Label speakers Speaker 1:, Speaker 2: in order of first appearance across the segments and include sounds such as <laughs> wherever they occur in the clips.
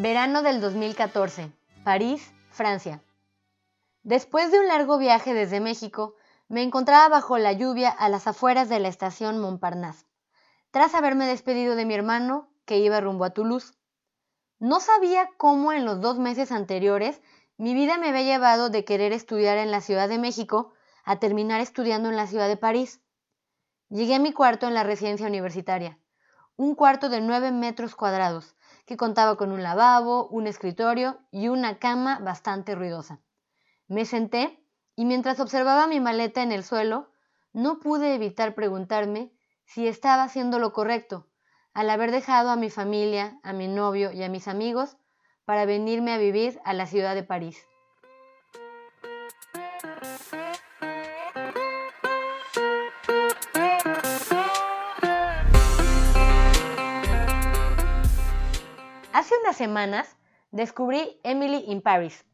Speaker 1: Verano del 2014, París, Francia. Después de un largo viaje desde México, me encontraba bajo la lluvia a las afueras de la estación Montparnasse, tras haberme despedido de mi hermano que iba rumbo a Toulouse. No sabía cómo en los dos meses anteriores mi vida me había llevado de querer estudiar en la Ciudad de México a terminar estudiando en la ciudad de París. Llegué a mi cuarto en la residencia universitaria, un cuarto de nueve metros cuadrados, que contaba con un lavabo, un escritorio y una cama bastante ruidosa. Me senté y mientras observaba mi maleta en el suelo, no pude evitar preguntarme si estaba haciendo lo correcto al haber dejado a mi familia, a mi novio y a mis amigos para venirme a vivir a la ciudad de París. Hace unas semanas descubrí Emily in Paris,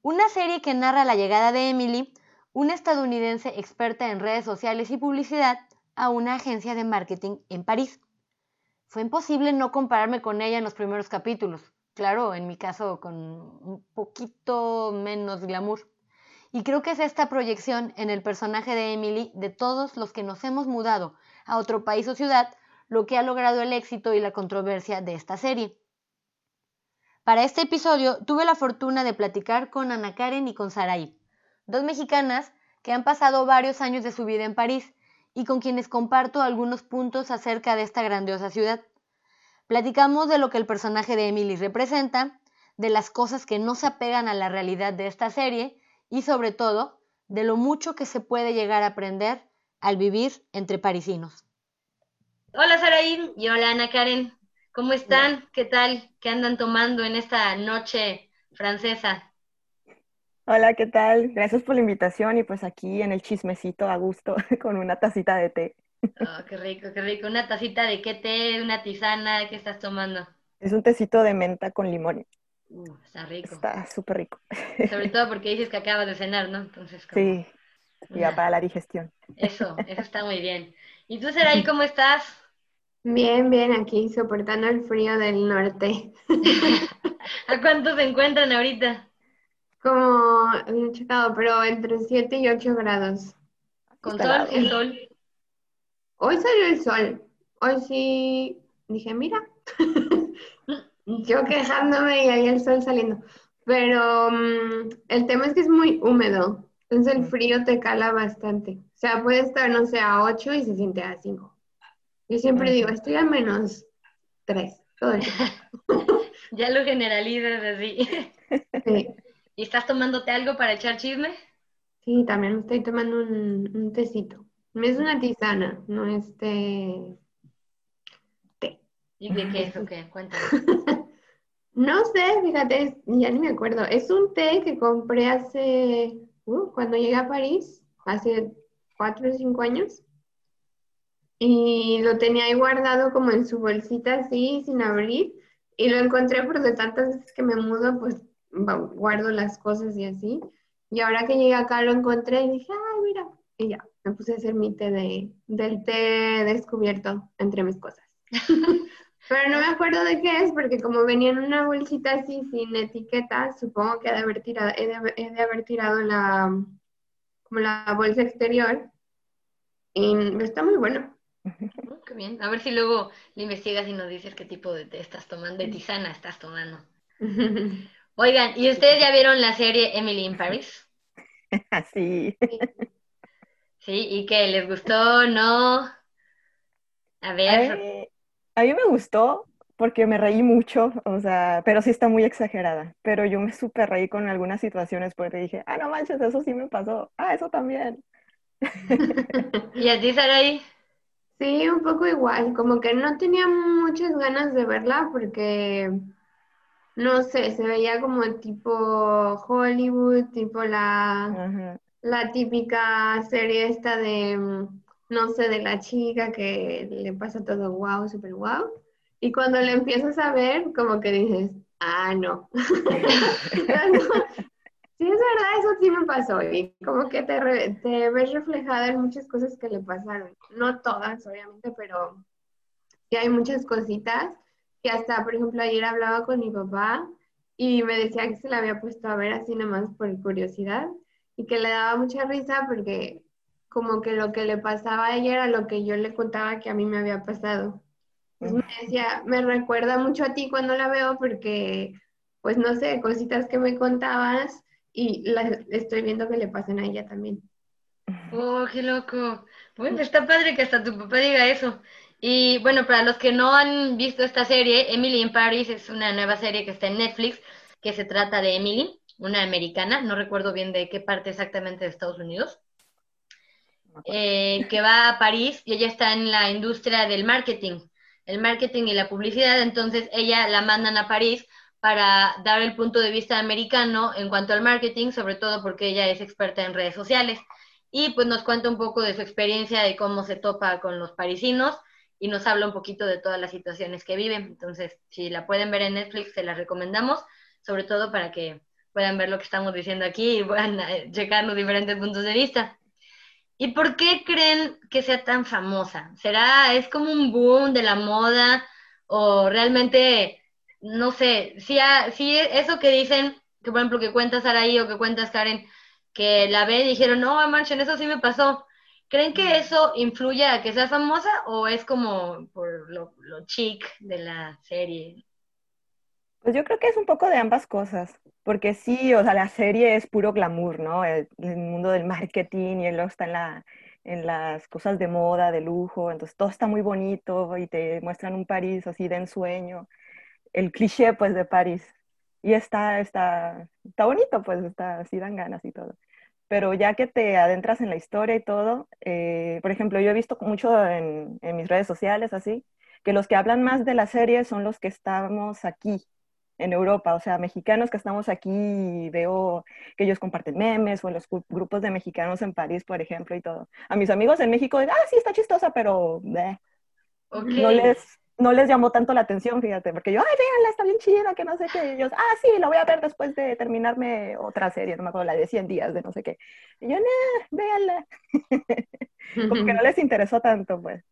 Speaker 1: una serie que narra la llegada de Emily, una estadounidense experta en redes sociales y publicidad, a una agencia de marketing en París. Fue imposible no compararme con ella en los primeros capítulos claro, en mi caso con un poquito menos glamour. Y creo que es esta proyección en el personaje de Emily de todos los que nos hemos mudado a otro país o ciudad lo que ha logrado el éxito y la controversia de esta serie. Para este episodio tuve la fortuna de platicar con Ana Karen y con Saraí, dos mexicanas que han pasado varios años de su vida en París y con quienes comparto algunos puntos acerca de esta grandiosa ciudad. Platicamos de lo que el personaje de Emily representa, de las cosas que no se apegan a la realidad de esta serie y sobre todo de lo mucho que se puede llegar a aprender al vivir entre parisinos. Hola Saraí y hola Ana Karen, ¿cómo están? ¿Qué tal? ¿Qué andan tomando en esta noche francesa?
Speaker 2: Hola, ¿qué tal? Gracias por la invitación y pues aquí en el chismecito a gusto <laughs> con una tacita de té.
Speaker 1: Oh, qué rico, qué rico. Una tacita de qué té, una tisana, ¿qué estás tomando?
Speaker 2: Es un tecito de menta con limón.
Speaker 1: Uh, está rico.
Speaker 2: Está súper rico.
Speaker 1: Sobre todo <laughs> porque dices que acabas de cenar, ¿no? Entonces,
Speaker 2: Sí, ya para la digestión.
Speaker 1: Eso, eso está muy bien. ¿Y tú, Seraí, <laughs> cómo estás?
Speaker 3: Bien, bien, aquí soportando el frío del norte. <laughs>
Speaker 1: ¿A cuánto se encuentran ahorita?
Speaker 3: Como, he checado, pero entre 7 y 8 grados.
Speaker 1: ¿Con sol? ¿Sin sol?
Speaker 3: Hoy salió el sol. Hoy sí dije, mira, <laughs> yo quejándome y ahí el sol saliendo. Pero mm, el tema es que es muy húmedo. Entonces el frío te cala bastante. O sea, puede estar, no sé, a 8 y se siente a 5. Yo siempre digo, estoy a menos 3 todo el <laughs>
Speaker 1: ya lo generalizas así. <laughs> Sí. ¿Y estás tomándote algo para echar chisme?
Speaker 3: Sí, también estoy tomando un, un tecito. Es una tisana, no es té.
Speaker 1: ¿Y de qué es? Cuéntame. <laughs>
Speaker 3: no sé, fíjate, ya ni me acuerdo. Es un té que compré hace, uh, cuando llegué a París, hace cuatro o cinco años. Y lo tenía ahí guardado como en su bolsita así, sin abrir. Y lo encontré porque de tantas veces que me mudo, pues guardo las cosas y así. Y ahora que llegué acá lo encontré y dije, ay, mira, y ya me puse a hacer mi té de, del té descubierto entre mis cosas. <laughs> Pero no me acuerdo de qué es, porque como venía en una bolsita así sin etiqueta, supongo que he de haber tirado, he de, haber tirado la, como la bolsa exterior. Y está muy bueno.
Speaker 1: Oh, qué bien. A ver si luego le investigas y nos dices qué tipo de té estás tomando, de tisana estás tomando. <laughs> Oigan, ¿y ustedes ya vieron la serie Emily in Paris? <laughs>
Speaker 2: sí.
Speaker 1: Sí, ¿y qué? ¿Les gustó? ¿No? A
Speaker 2: ver. A mí, me gustó porque me reí mucho, o sea, pero sí está muy exagerada. Pero yo me súper reí con algunas situaciones porque dije, ah, no manches, eso sí me pasó. Ah, eso también. <laughs>
Speaker 1: ¿Y a ti, Saraí?
Speaker 3: Sí, un poco igual, como que no tenía muchas ganas de verla porque, no sé, se veía como tipo Hollywood, tipo la la típica serie esta de, mm, no sé, de la chica que le pasa todo wow, super wow. Y cuando le empiezas a ver, como que dices, ah, no. <laughs> <laughs> sí, es verdad, eso sí me pasó. Y como que te, te ves reflejada en muchas cosas que le pasaron. No todas, obviamente, pero sí hay muchas cositas Y hasta, por ejemplo, ayer hablaba con mi papá y me decía que se la había puesto a ver así nomás por curiosidad y que le daba mucha risa porque como que lo que le pasaba a ella era lo que yo le contaba que a mí me había pasado. Me decía, me recuerda mucho a ti cuando la veo porque, pues no sé, cositas que me contabas y las estoy viendo que le pasan a ella también.
Speaker 1: Oh, qué loco. Bueno, está padre que hasta tu papá diga eso. Y bueno, para los que no han visto esta serie, Emily in Paris es una nueva serie que está en Netflix, que se trata de Emily, una americana, no recuerdo bien de qué parte exactamente de Estados Unidos, eh, que va a París y ella está en la industria del marketing, el marketing y la publicidad, entonces ella la mandan a París para dar el punto de vista americano en cuanto al marketing, sobre todo porque ella es experta en redes sociales. Y pues nos cuenta un poco de su experiencia de cómo se topa con los parisinos y nos habla un poquito de todas las situaciones que vive. Entonces, si la pueden ver en Netflix, se la recomendamos, sobre todo para que puedan ver lo que estamos diciendo aquí y puedan eh, checar los diferentes puntos de vista. ¿Y por qué creen que sea tan famosa? ¿Será, es como un boom de la moda o realmente, no sé, si, si eso que dicen, que por ejemplo que cuentas Araí o que cuentas Karen, que la ve y dijeron, no, en eso sí me pasó. ¿Creen que eso influye a que sea famosa o es como por lo, lo chic de la serie?
Speaker 2: Pues yo creo que es un poco de ambas cosas, porque sí, o sea, la serie es puro glamour, ¿no? El, mundo del marketing y luego está en, la, en las cosas de moda, de lujo, entonces todo está muy bonito y te muestran un París así de ensueño, el cliché pues de París. Y está, está, está bonito, pues está, así dan ganas y todo. Pero ya que te adentras en la historia y todo, eh, por ejemplo, yo he visto mucho en, en mis redes sociales así, que los que hablan más de la serie son los que estamos aquí, en Europa, o sea, mexicanos que estamos aquí y veo que ellos comparten memes o en los grupos de mexicanos en París, por ejemplo, y todo. A mis amigos en México, ah, sí, está chistosa, pero no, les, no les llamó tanto la atención, fíjate, porque yo, ay, véanla, está bien chida, que no sé qué. Y ellos, ah, sí, la voy a ver después de terminarme otra serie, no me acuerdo, la de 100 días, de no sé qué. Y yo, nah, véanla. <laughs> Como que no les interesó tanto, pues.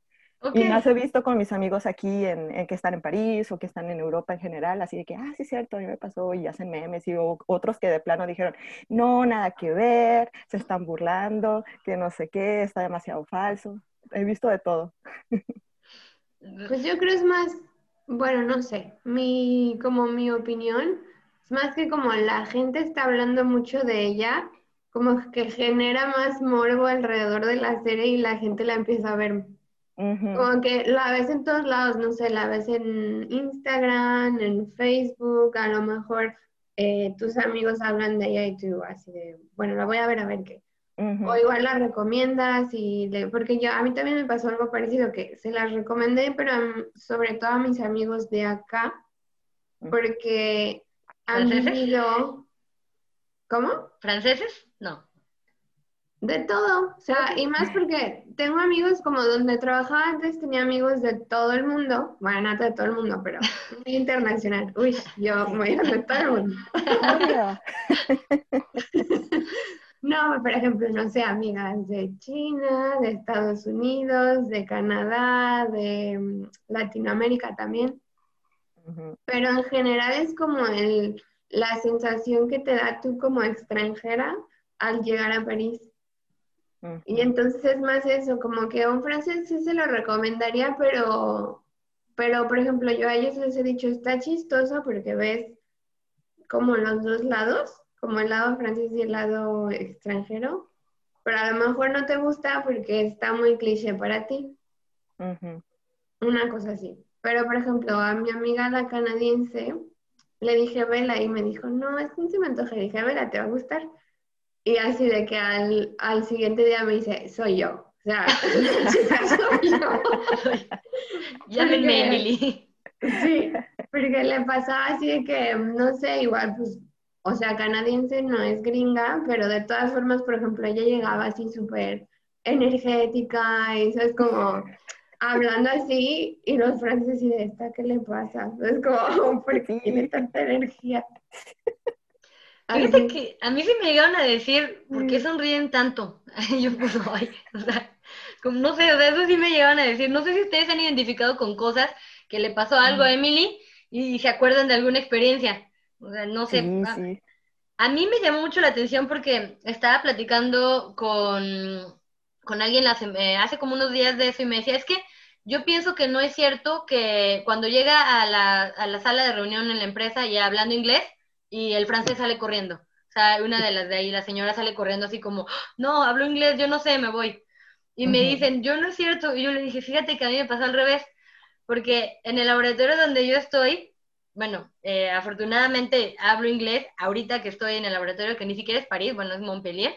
Speaker 2: Y más he visto con mis amigos aquí en, que están en París o que están en Europa en general, así de que, ah, sí, cierto, a mí me pasó y hacen memes y otros que de plano dijeron, no, nada que ver, se están burlando, que no sé qué, está demasiado falso. He visto de todo. <laughs>
Speaker 3: Pues yo creo es más, bueno, no sé, mi, como mi opinión, es más que como la gente está hablando mucho de ella, como que genera más morbo alrededor de la serie y la gente la empieza a ver como que la ves en todos lados, no sé, la ves en Instagram, en Facebook, a lo mejor eh, tus amigos hablan de ella y tú así de, bueno, la voy a ver a ver qué. O igual la recomiendas y le, porque yo, a mí también me pasó algo parecido, que se las recomendé, pero sobre todo a mis amigos de acá, porque han vivido... ¿Cómo?
Speaker 1: ¿Franceses? No.
Speaker 3: De todo, o sea, y más porque tengo amigos como donde trabajaba antes, tenía amigos de todo el mundo, bueno, no de todo el mundo, pero <laughs> muy internacional. Uy, yo muy de todo el mundo. <laughs> <laughs> no, por ejemplo, no sé, amigas de China, de Estados Unidos, de Canadá, de mm, Latinoamérica también. Pero en general es como el, la sensación que te da tú como extranjera al llegar a París. Y entonces es más eso, como que a un francés sí se lo recomendaría, pero, pero por ejemplo, yo a ellos les he dicho, está chistoso porque ves como los dos lados, como el lado francés y el lado extranjero, pero a lo mejor no te gusta porque está muy cliché para ti. Una cosa así. Pero por ejemplo, a mi amiga la canadiense, le dije, vela, y me dijo, no, es un se me antoja. Y dije, vela, te va a gustar. Y así de que al, al siguiente día me dice, soy yo. O sea, chica <laughs> <laughs> soy yo.
Speaker 1: Llámenme Emily.
Speaker 3: Sí, porque le pasaba así de que, no sé, igual, pues, o sea, canadiense no es gringa, pero de todas formas, por ejemplo, ella llegaba así súper energética y, ¿sabes? Como hablando así, y los franceses, ¿y de esta qué le pasa? Es como, <laughs> ¿por qué tiene tanta energía?
Speaker 1: Fíjate que a mí sí me llegaron a decir, ¿por qué mm. sonríen tanto? <laughs> yo pues, ay, o sea, no sé, o sea, eso sí me llevan a decir, no sé si ustedes han identificado con cosas que le pasó algo a Emily y, se acuerdan de alguna experiencia. O sea, no sé. a, a, mí me llamó mucho la atención porque estaba platicando con, con alguien eh, hace como unos días de eso y me decía, es que yo pienso que no es cierto que cuando llega a la, a la sala de reunión en la empresa y hablando inglés y el francés sale corriendo. O sea, una de las de ahí, la señora sale corriendo así como, no, hablo inglés, yo no sé, me voy. Y me dicen, yo no es cierto. Y yo le dije, fíjate que a mí me pasó al revés, porque en el laboratorio donde yo estoy, bueno, eh, afortunadamente hablo inglés, ahorita que estoy en el laboratorio, que ni siquiera es París, bueno, es Montpellier,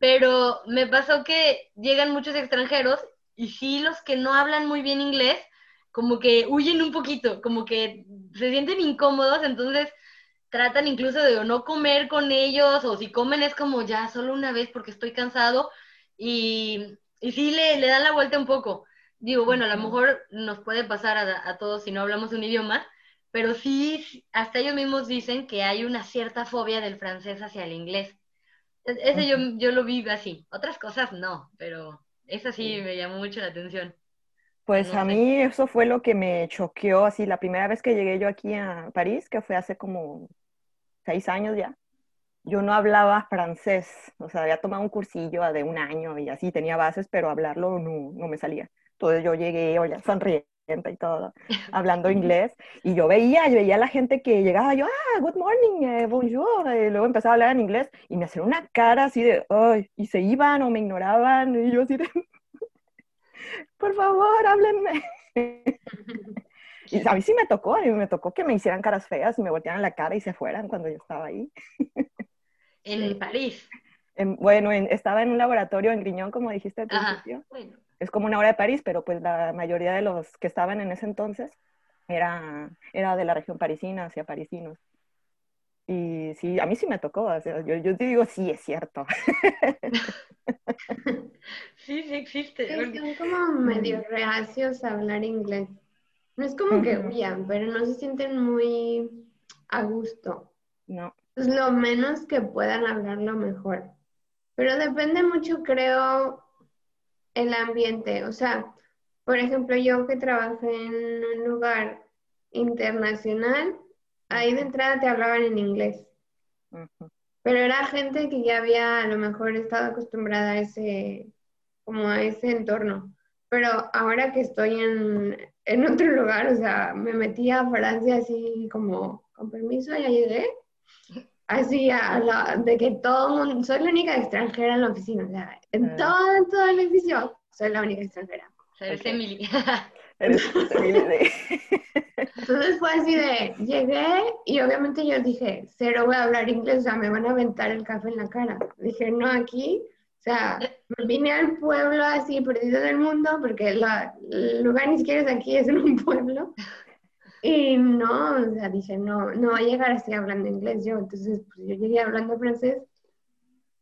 Speaker 1: pero me pasó que llegan muchos extranjeros y sí los que no hablan muy bien inglés, como que huyen un poquito, como que se sienten incómodos, entonces tratan incluso de no comer con ellos, o si comen es como ya solo una vez porque estoy cansado, y, y sí le, le, dan la vuelta un poco. Digo, bueno, a lo mejor nos puede pasar a, a, todos si no hablamos un idioma, pero sí, hasta ellos mismos dicen que hay una cierta fobia del francés hacia el inglés. E, ese yo, yo lo vi así, otras cosas no, pero esa sí me llamó mucho la atención.
Speaker 2: Pues a mí eso fue lo que me choqueó, así la primera vez que llegué yo aquí a París, que fue hace como seis años ya, yo no hablaba francés, o sea, había tomado un cursillo de un año y así tenía bases, pero hablarlo no, no me salía. Entonces yo llegué, oye, sonriente y todo, <laughs> hablando inglés, y yo veía, yo veía a la gente que llegaba, yo, ah, good morning, eh, bonjour, y luego empezaba a hablar en inglés, y me hacían una cara así de, ay, y se iban o me ignoraban, y yo así de, <laughs> por favor, háblenme. <laughs> Y a mí sí me tocó, a mí me tocó que me hicieran caras feas y me voltearan la cara y se fueran cuando yo estaba ahí.
Speaker 1: En París.
Speaker 2: bueno, estaba en un laboratorio en Griñón, como dijiste al principio. Es como una hora de París, pero pues la mayoría de los que estaban en ese entonces era, era de la región parisina, hacia parisinos. Y sí, a mí sí me tocó, yo, yo te digo, sí, es cierto. <laughs>
Speaker 1: sí, sí existe.
Speaker 3: son como medio reacios a hablar inglés. No es como que huyan, pero no se sienten muy a gusto.
Speaker 2: No.
Speaker 3: Es lo menos que puedan hablarlo mejor. Pero depende mucho, creo, el ambiente. O sea, por ejemplo, yo que trabajé en un lugar internacional, ahí de entrada te hablaban en inglés. Pero era gente que ya había a lo mejor estado acostumbrada a ese, como a ese entorno. Pero ahora que estoy en, en <laughs> otro lugar, o sea, me metí a Francia así como, con permiso, ya llegué. Así, a la, de que todo mundo, soy la única extranjera en la oficina, o sea, en ah. todo, en todo el edificio, soy la única extranjera.
Speaker 1: Eres Emily. <laughs>
Speaker 3: Entonces fue así de, llegué y obviamente yo dije, cero voy a hablar inglés, o sea, me van a aventar el café en la cara. Dije, no, aquí o sea, me vine al pueblo así perdido del mundo, porque el lugar ni siquiera es aquí, es en un pueblo. Y no, o sea, dije, no, no va a llegar así hablando inglés yo. Entonces, pues yo llegué hablando francés.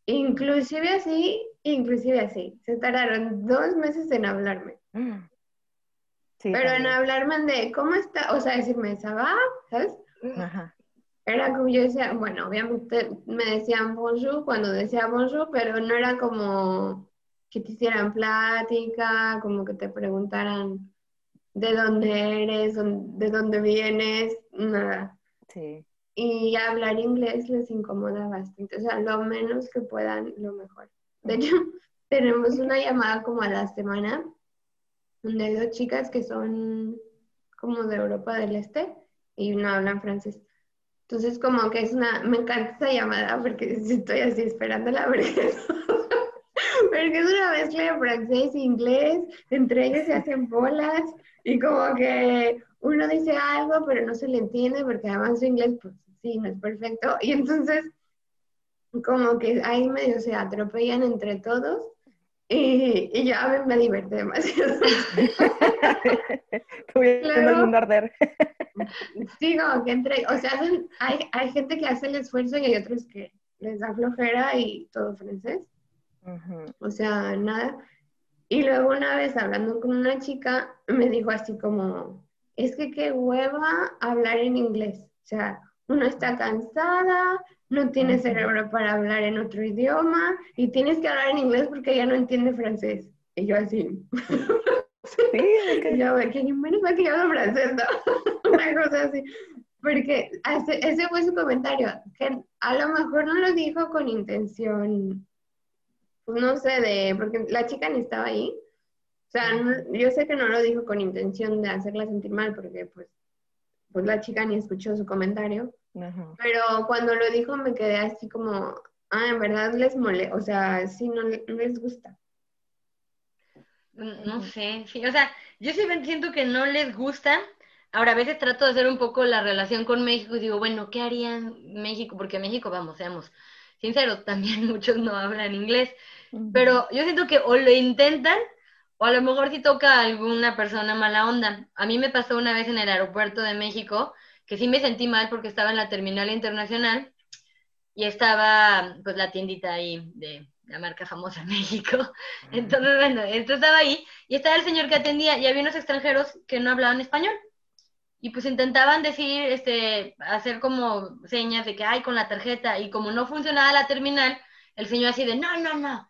Speaker 3: Inclusive así, inclusive así. Se tardaron dos meses en hablarme. Mm. Pero en hablarme de, ¿cómo está? O sea, decirme, ¿sabá? ¿Sabes? Ajá era como yo decía, bueno, obviamente me decían bonjour cuando decía bonjour, pero no era como que te hicieran plática, como que te preguntaran de dónde eres, de dónde vienes, nada.
Speaker 2: Sí.
Speaker 3: Y hablar inglés les incomoda bastante, o sea, lo menos que puedan, lo mejor. De hecho, <laughs> tenemos una llamada como a la semana, donde hay dos chicas que son como de Europa del Este y no hablan francés. Entonces, como que es una, me encanta esa llamada porque <laughs> estoy así esperándola <laughs> porque, porque es una mezcla de francés e inglés, entre ellos se hacen bolas y como que uno dice algo pero no se le entiende porque además su inglés, pues sí, no es perfecto. Y entonces, como que ahí medio se atropellan entre todos y, y ya me, me divierte demasiado. <laughs>
Speaker 2: el mundo arder.
Speaker 3: Sí, como que entre, o sea, hay, hay gente que hace el esfuerzo y hay otros que les da flojera y todo francés. O sea, nada. Y luego una vez hablando con una chica, me dijo así como, es que qué hueva hablar en inglés. O sea, uno está cansada, no tiene cerebro para hablar en otro idioma y tienes que hablar en inglés porque ella no entiende francés. Y yo así.
Speaker 2: Sí, es <laughs> que-
Speaker 3: Yo, que menos mal que yo hablo francés, ¿no? <laughs> Una cosa así. Porque ese, ese fue su comentario, que a lo mejor no lo dijo con intención, no sé, de, porque la chica ni estaba ahí. O sea, no- yo sé que no lo dijo con intención de hacerla sentir mal, porque pues, pues la chica ni escuchó su comentario.
Speaker 2: Ajá.
Speaker 3: Pero cuando lo dijo me quedé así como, ah, en verdad les mole, o sea, sí, no, le- no les gusta.
Speaker 1: Mm, No sé, sí, o sea, yo sí siento que no les gusta. Ahora, a veces trato de hacer un poco la relación con México y digo, bueno, ¿qué harían México? Porque México, vamos, seamos sinceros, <laughs> también muchos no hablan inglés. Pero yo siento que o lo intentan o a lo mejor si toca a alguna persona mala onda. A mí me pasó una vez en el aeropuerto de México que sí me sentí mal porque estaba en la terminal internacional y estaba pues la tiendita ahí de la marca famosa en <laughs> México. Entonces, bueno, esto estaba ahí y estaba el señor que atendía y había unos extranjeros que no hablaban español. Y pues intentaban decir, este, hacer como señas de que, ay, con la tarjeta. Y como no funcionaba la terminal, el señor así de, no, no, no,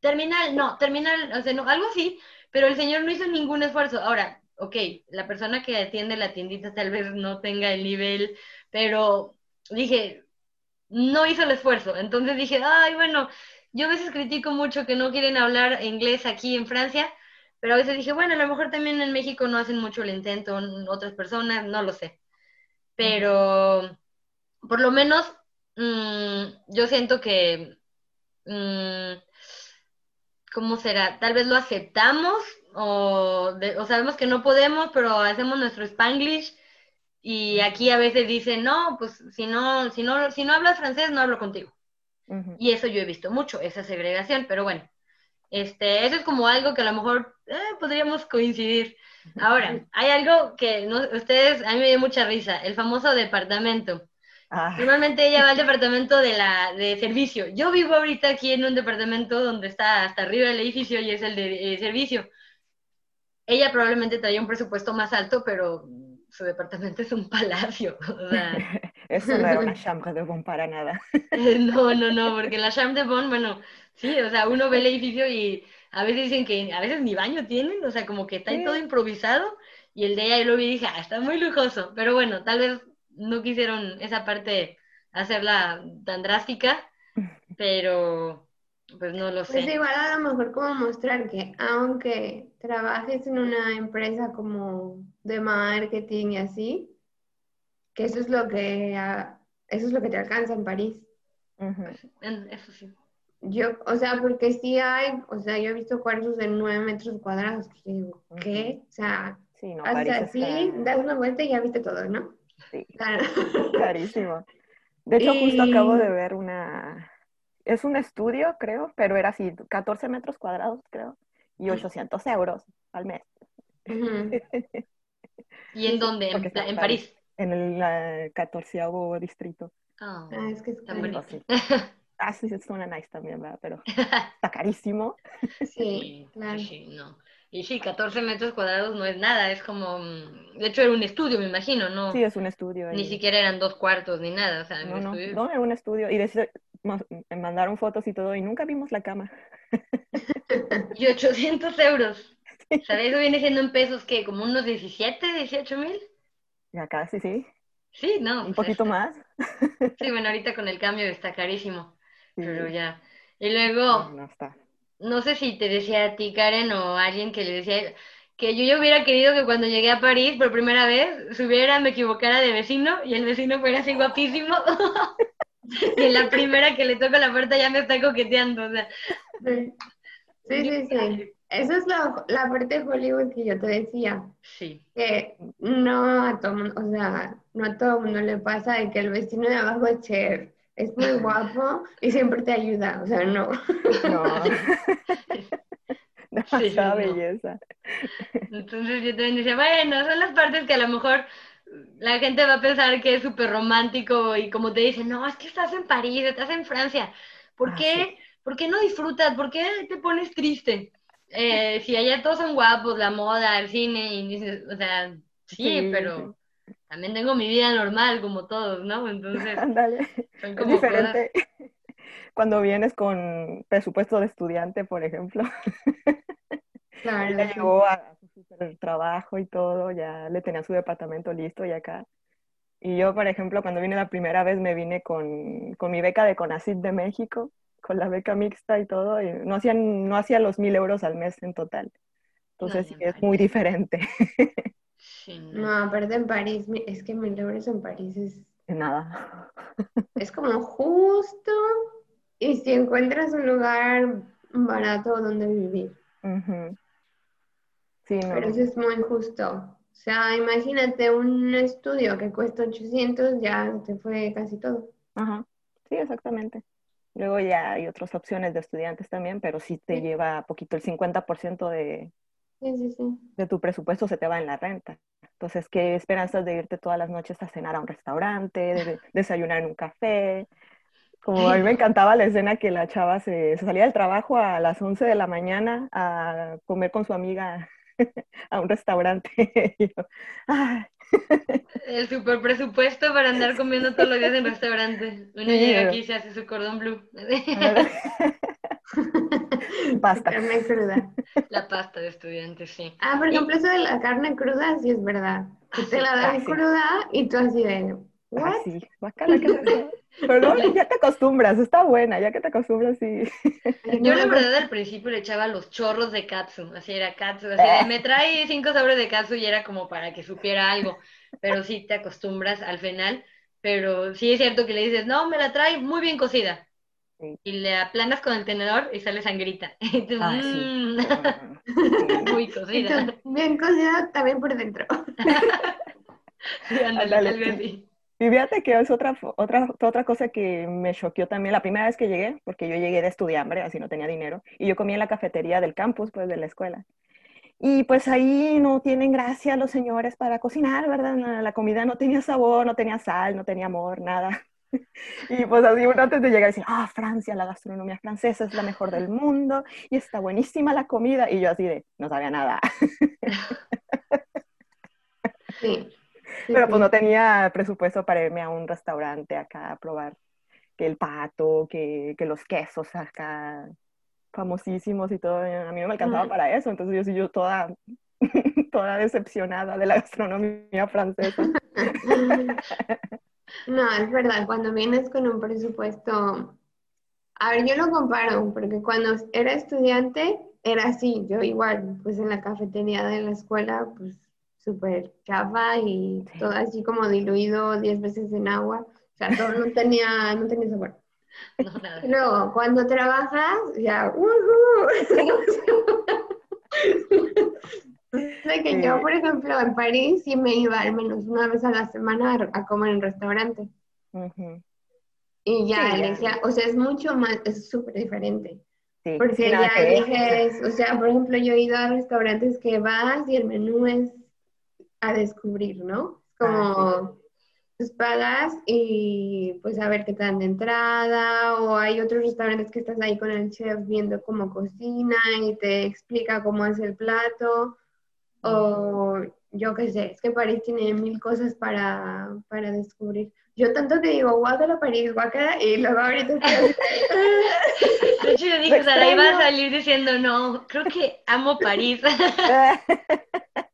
Speaker 1: terminal, no, terminal, o sea, no, algo así. Pero el señor no hizo ningún esfuerzo. Ahora, ok, la persona que atiende la tiendita tal vez no tenga el nivel, pero dije, no hizo el esfuerzo. Entonces dije, ay, bueno, yo a veces critico mucho que no quieren hablar inglés aquí en Francia, pero a veces dije, bueno, a lo mejor también en México no hacen mucho el intento, en otras personas, no lo sé. Pero por lo menos mm, yo siento que, mm, ¿cómo será? Tal vez lo aceptamos o, de- o sabemos que no podemos, pero hacemos nuestro spanglish y aquí a veces dicen, no, pues si no, si no, si no hablas francés, no hablo contigo. Y eso yo he visto mucho, esa segregación, pero bueno, este, eso es como algo que a lo mejor eh, podríamos coincidir. <laughs> Ahora, hay algo que no, ustedes, a mí me dio mucha risa, el famoso departamento.
Speaker 2: Ah,
Speaker 1: Normalmente ella va al departamento de la de servicio. Yo vivo ahorita aquí en un departamento donde está hasta arriba del edificio y es el de eh, servicio. Ella probablemente traía un presupuesto más alto, pero su departamento es un palacio. <laughs> O sea, <laughs>
Speaker 2: eso no era una chambre de bon para nada.
Speaker 1: Eh, No, no, no, porque la Chambre de Bon, bueno, sí, o sea, uno ve el edificio y a veces dicen que a veces ni baño tienen, o sea, como que está
Speaker 2: Sí.
Speaker 1: todo improvisado, y el de ella yo lo vi y dije, ah, está muy lujoso, pero bueno, tal vez no quisieron esa parte hacerla tan drástica, <laughs> pero pues no lo
Speaker 3: Pues
Speaker 1: sé.
Speaker 3: igual a lo mejor como mostrar que aunque trabajes en una empresa como de marketing y así, que eso es lo que, eso es lo que te alcanza en París.
Speaker 1: Eso sí.
Speaker 3: Yo, o sea, porque sí hay, o sea, yo he visto cuartos de 9 metros cuadrados, que digo, ¿qué? O sea,
Speaker 2: Sí, no,
Speaker 3: haces así,
Speaker 2: está
Speaker 3: das una vuelta y ya viste todo, ¿no?
Speaker 2: Sí,
Speaker 3: Claro.
Speaker 2: carísimo. De hecho, justo acabo de ver una... Es un estudio, creo, pero era así, 14 metros cuadrados, creo, y 800 euros al mes.
Speaker 1: ¿Y en <laughs> dónde? En,
Speaker 2: está
Speaker 1: París.
Speaker 2: En el eh, 14 distrito.
Speaker 1: Ah,
Speaker 3: Ah, es que es
Speaker 1: tan
Speaker 3: bonito.
Speaker 1: bonito. <laughs>
Speaker 2: Ah, sí, suena nice también, ¿verdad? Pero <laughs> está carísimo.
Speaker 3: Sí, claro.
Speaker 1: sí, no. Y sí, 14 metros cuadrados no es nada, es como, mm, de hecho era un estudio, me imagino, no,
Speaker 2: Sí, es un estudio.
Speaker 1: ni
Speaker 2: y-
Speaker 1: siquiera eran dos cuartos ni nada, o sea,
Speaker 2: No,
Speaker 1: un
Speaker 2: no,
Speaker 1: estudio.
Speaker 2: no, era un estudio. Y de mandaron fotos y todo, y nunca vimos la cama. <laughs>
Speaker 1: Y 800 euros. Sea, eso viene siendo en pesos que como unos 17, 18 mil.
Speaker 2: Ya casi, sí.
Speaker 1: Sí, no.
Speaker 2: Un
Speaker 1: pues,
Speaker 2: poquito
Speaker 1: está-
Speaker 2: más.
Speaker 1: Sí, bueno, ahorita con el cambio está carísimo, <laughs>
Speaker 2: Sí.
Speaker 1: pero ya. Y
Speaker 2: No,
Speaker 1: luego,
Speaker 2: no está.
Speaker 1: No sé si te decía a ti, Karen, o a alguien que le decía que yo ya hubiera querido que cuando llegué a París por primera vez, subiera, me equivocara de vecino y el vecino fuera así guapísimo. <laughs> Y en la primera que le toco la puerta ya me está coqueteando, o sea.
Speaker 3: Sí, sí, sí. sí. Esa es la, la parte de Hollywood que yo te decía,
Speaker 1: Sí.
Speaker 3: que no a todo o sea, no a todo mundo le pasa de que el vecino de abajo es Cher, es muy guapo y siempre te ayuda, o sea, no.
Speaker 2: No. <laughs> Demasiada
Speaker 1: no.
Speaker 2: belleza.
Speaker 1: Entonces yo también decía, bueno, son las partes que a lo mejor la gente va a pensar que es súper romántico y como te dicen, no, es que estás en París, estás en Francia, ¿por
Speaker 2: Ah,
Speaker 1: qué, ¿por qué no disfrutas? ¿Por qué te pones triste? Eh, si allá todos son guapos, la moda, el cine, y dices, o sea, sí,
Speaker 2: Sí,
Speaker 1: pero también tengo mi vida normal como todos, ¿no? Entonces, <laughs> son
Speaker 2: Es
Speaker 1: como cosas...
Speaker 2: diferente <laughs> cuando vienes con presupuesto de estudiante, por ejemplo. <laughs>
Speaker 3: Claro, sí.
Speaker 2: llegó a, a su trabajo y todo, ya le tenía su departamento listo y acá. Y yo, por ejemplo, cuando vine la primera vez me vine con, con mi beca de CONACYT de México, con la beca mixta y todo, y no hacían, no hacía los mil euros al mes en total. Entonces sí
Speaker 1: No,
Speaker 2: es muy diferente.
Speaker 1: Sí, no.
Speaker 3: No, aparte en París, es que mil euros en París es,
Speaker 2: Nada. <laughs>
Speaker 3: es como justo. Y si encuentras un lugar barato donde vivir.
Speaker 2: Sí, no.
Speaker 3: Pero eso es muy justo. O sea, imagínate un estudio que cuesta 800, ya te fue casi todo.
Speaker 2: Ajá. Sí, exactamente. Luego ya hay otras opciones de estudiantes también, pero sí te
Speaker 3: Sí.
Speaker 2: lleva poquito, el 50% de,
Speaker 3: Sí, sí, sí.
Speaker 2: de tu presupuesto se te va en la renta. Entonces, ¿qué esperanzas de irte todas las noches a cenar a un restaurante, de, de- <laughs> desayunar en un café? Como a mí me <laughs> encantaba la escena que la chava se, se salía del trabajo a las 11 de la mañana a comer con su amiga <laughs> a un restaurante. Y yo, "Ay".
Speaker 1: El super presupuesto para andar comiendo todos los días en restaurante. Uno
Speaker 2: Sí,
Speaker 1: llega aquí y se hace su cordón blue. <laughs>
Speaker 2: Basta.
Speaker 3: Carne cruda.
Speaker 1: La pasta de estudiantes, sí.
Speaker 3: Ah, por ejemplo, eso de la carne cruda sí es verdad. Que te la dan
Speaker 2: Ah, sí.
Speaker 3: cruda y tú así de,
Speaker 2: Ay,
Speaker 3: ¿what?
Speaker 2: sí, guácala, ¿qué <laughs> es esto? Pero luego ya te acostumbras, está buena, ya que te acostumbras, sí.
Speaker 1: Yo la verdad al principio le echaba los chorros de katsu, así era katsu, así
Speaker 2: Eh.
Speaker 1: de, me trae cinco sobres de katsu y era como para que supiera algo, pero sí te acostumbras al final, pero sí es cierto que le dices, no, me la trae muy bien cocida,
Speaker 2: Sí.
Speaker 1: y le aplanas con el tenedor y sale sangrita, <laughs> y tú,
Speaker 2: Ah, sí.
Speaker 1: "Mm, <laughs> muy
Speaker 3: Y
Speaker 1: cocida,
Speaker 3: bien cocida también por dentro.
Speaker 1: Sí, ándale, algo así.
Speaker 2: Y fíjate que es otra, otra, otra cosa que me choqueó también la primera vez que llegué, porque yo llegué de estudiambre, así no tenía dinero, y yo comí en la cafetería del campus, pues de la escuela. Y pues ahí no tienen gracia los señores para cocinar, ¿verdad? La la comida no tenía sabor, no tenía sal, no tenía amor, nada. <laughs> Y pues así uno antes de llegar decía, ah, Francia, la gastronomía francesa es la mejor del mundo y está buenísima la comida. Y yo así de, no sabía nada.
Speaker 3: Sí.
Speaker 2: Pero pues no tenía presupuesto para irme a un restaurante acá a probar que el pato, que, que los quesos acá famosísimos y todo. A mí no me alcanzaba para eso, entonces yo sí yo toda, <laughs> toda decepcionada de la gastronomía francesa. <laughs>
Speaker 3: No, es verdad, cuando vienes con un presupuesto, a ver, yo lo comparo, porque cuando era estudiante era así, yo igual, pues en la cafetería de la escuela, pues súper chafa y todo así como diluido 10 veces en agua, o sea, todo no tenía, no tenía sabor.
Speaker 1: No, nada. <laughs>
Speaker 3: Luego, cuando trabajas, ya, ¡uhú! <laughs> De que yo, por ejemplo, en París sí me iba al menos una vez a la semana a, comer en restaurante. Y ya
Speaker 2: Sí, ya.
Speaker 3: elegía, o sea, es mucho más, es súper diferente.
Speaker 2: Sí,
Speaker 3: Porque ya eliges, o sea, por ejemplo, yo he ido a restaurantes que vas y el menú es a descubrir, ¿no? Es
Speaker 2: Ah,
Speaker 3: como, pues pagas y pues a ver qué te dan de entrada, o hay otros restaurantes que estás ahí con el chef viendo cómo cocina y te explica cómo hace el plato, o yo qué sé, es que París tiene mil cosas para, para descubrir. Yo tanto que digo, guácala París, guácala, y luego ahorita estoy <laughs>
Speaker 1: De hecho, yo dije,
Speaker 2: Lo
Speaker 1: Sara, iba a salir diciendo, no, creo que amo París. <laughs> <laughs>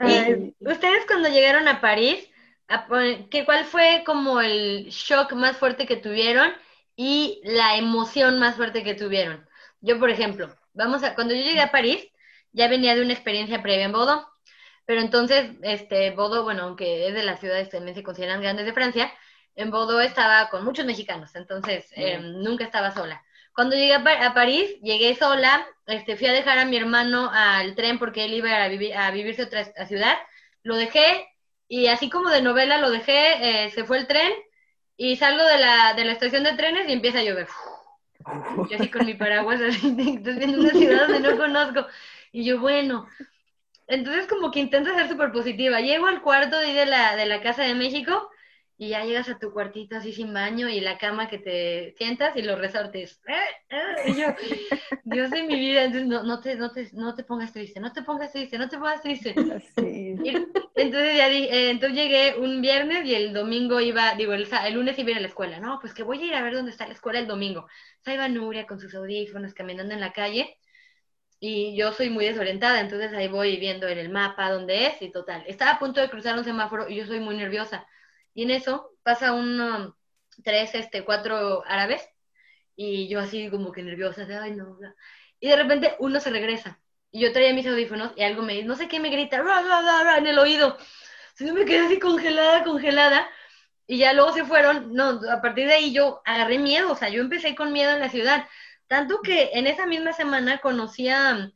Speaker 1: ¿Y ustedes cuando llegaron a París, a- ¿qué, cuál fue como el shock más fuerte que tuvieron y la emoción más fuerte que tuvieron? Yo, por ejemplo, vamos a, cuando yo llegué a París, ya venía de una experiencia previa en Bordeaux, pero entonces, este, Bordeaux, bueno, aunque es de las ciudades que también se consideran grandes de Francia, en Bordeaux estaba con muchos mexicanos, entonces eh, nunca estaba sola. Cuando llegué a, Pa- a París, llegué sola, este, fui a dejar a mi hermano al tren porque él iba a, vivir, a vivirse a otra a ciudad, lo dejé y así como de novela lo dejé, eh, se fue el tren y salgo de la, de la estación de trenes y empieza a llover. Yo así con mi paraguas, así, <laughs> estás viendo una ciudad donde no conozco. Y yo, bueno, entonces como que intento ser súper positiva. Llego al cuarto de, de, la, de la Casa de México y ya llegas a tu cuartito así sin baño y la cama que te sientas y los resortes. ¡Eh! ¡Eh! Y yo, Dios de mi vida, entonces no, no, te, no, te, no te pongas triste, no te pongas triste, no te pongas triste.
Speaker 2: Sí.
Speaker 1: Y entonces ya di- eh, entonces llegué un viernes y el domingo iba, digo, el, lunes iba a ir a la escuela, ¿no? Pues que voy a ir a ver dónde está la escuela el domingo. O sea, iba Nuria con sus audífonos caminando en la calle y yo soy muy desorientada, entonces ahí voy viendo en el mapa dónde es y total. Estaba a punto de cruzar un semáforo y yo soy muy nerviosa. Y en eso pasa uno, tres, este, cuatro árabes y yo así como que nerviosa, de, ay no. Y de repente uno se regresa y yo traía mis audífonos y algo me no sé qué me grita, en el oído. Entonces yo me quedé así congelada, congelada. Y ya luego se fueron, no, a partir de ahí yo agarré miedo, o sea, yo empecé con miedo en la ciudad. Tanto que en esa misma semana conocí a,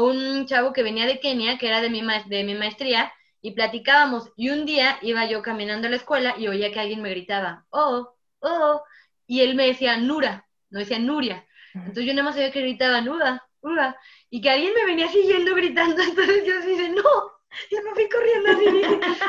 Speaker 1: un chavo que venía de Kenia, que era de mi, de mi maestría, y platicábamos. Y un día iba yo caminando a la escuela y oía que alguien me gritaba, oh, oh, y él me decía Nura, no decía Nuria. Entonces yo nada más oía que gritaba Nura, Nura, y que alguien me venía siguiendo gritando. <laughs> Entonces yo así de, no, yo me fui corriendo así,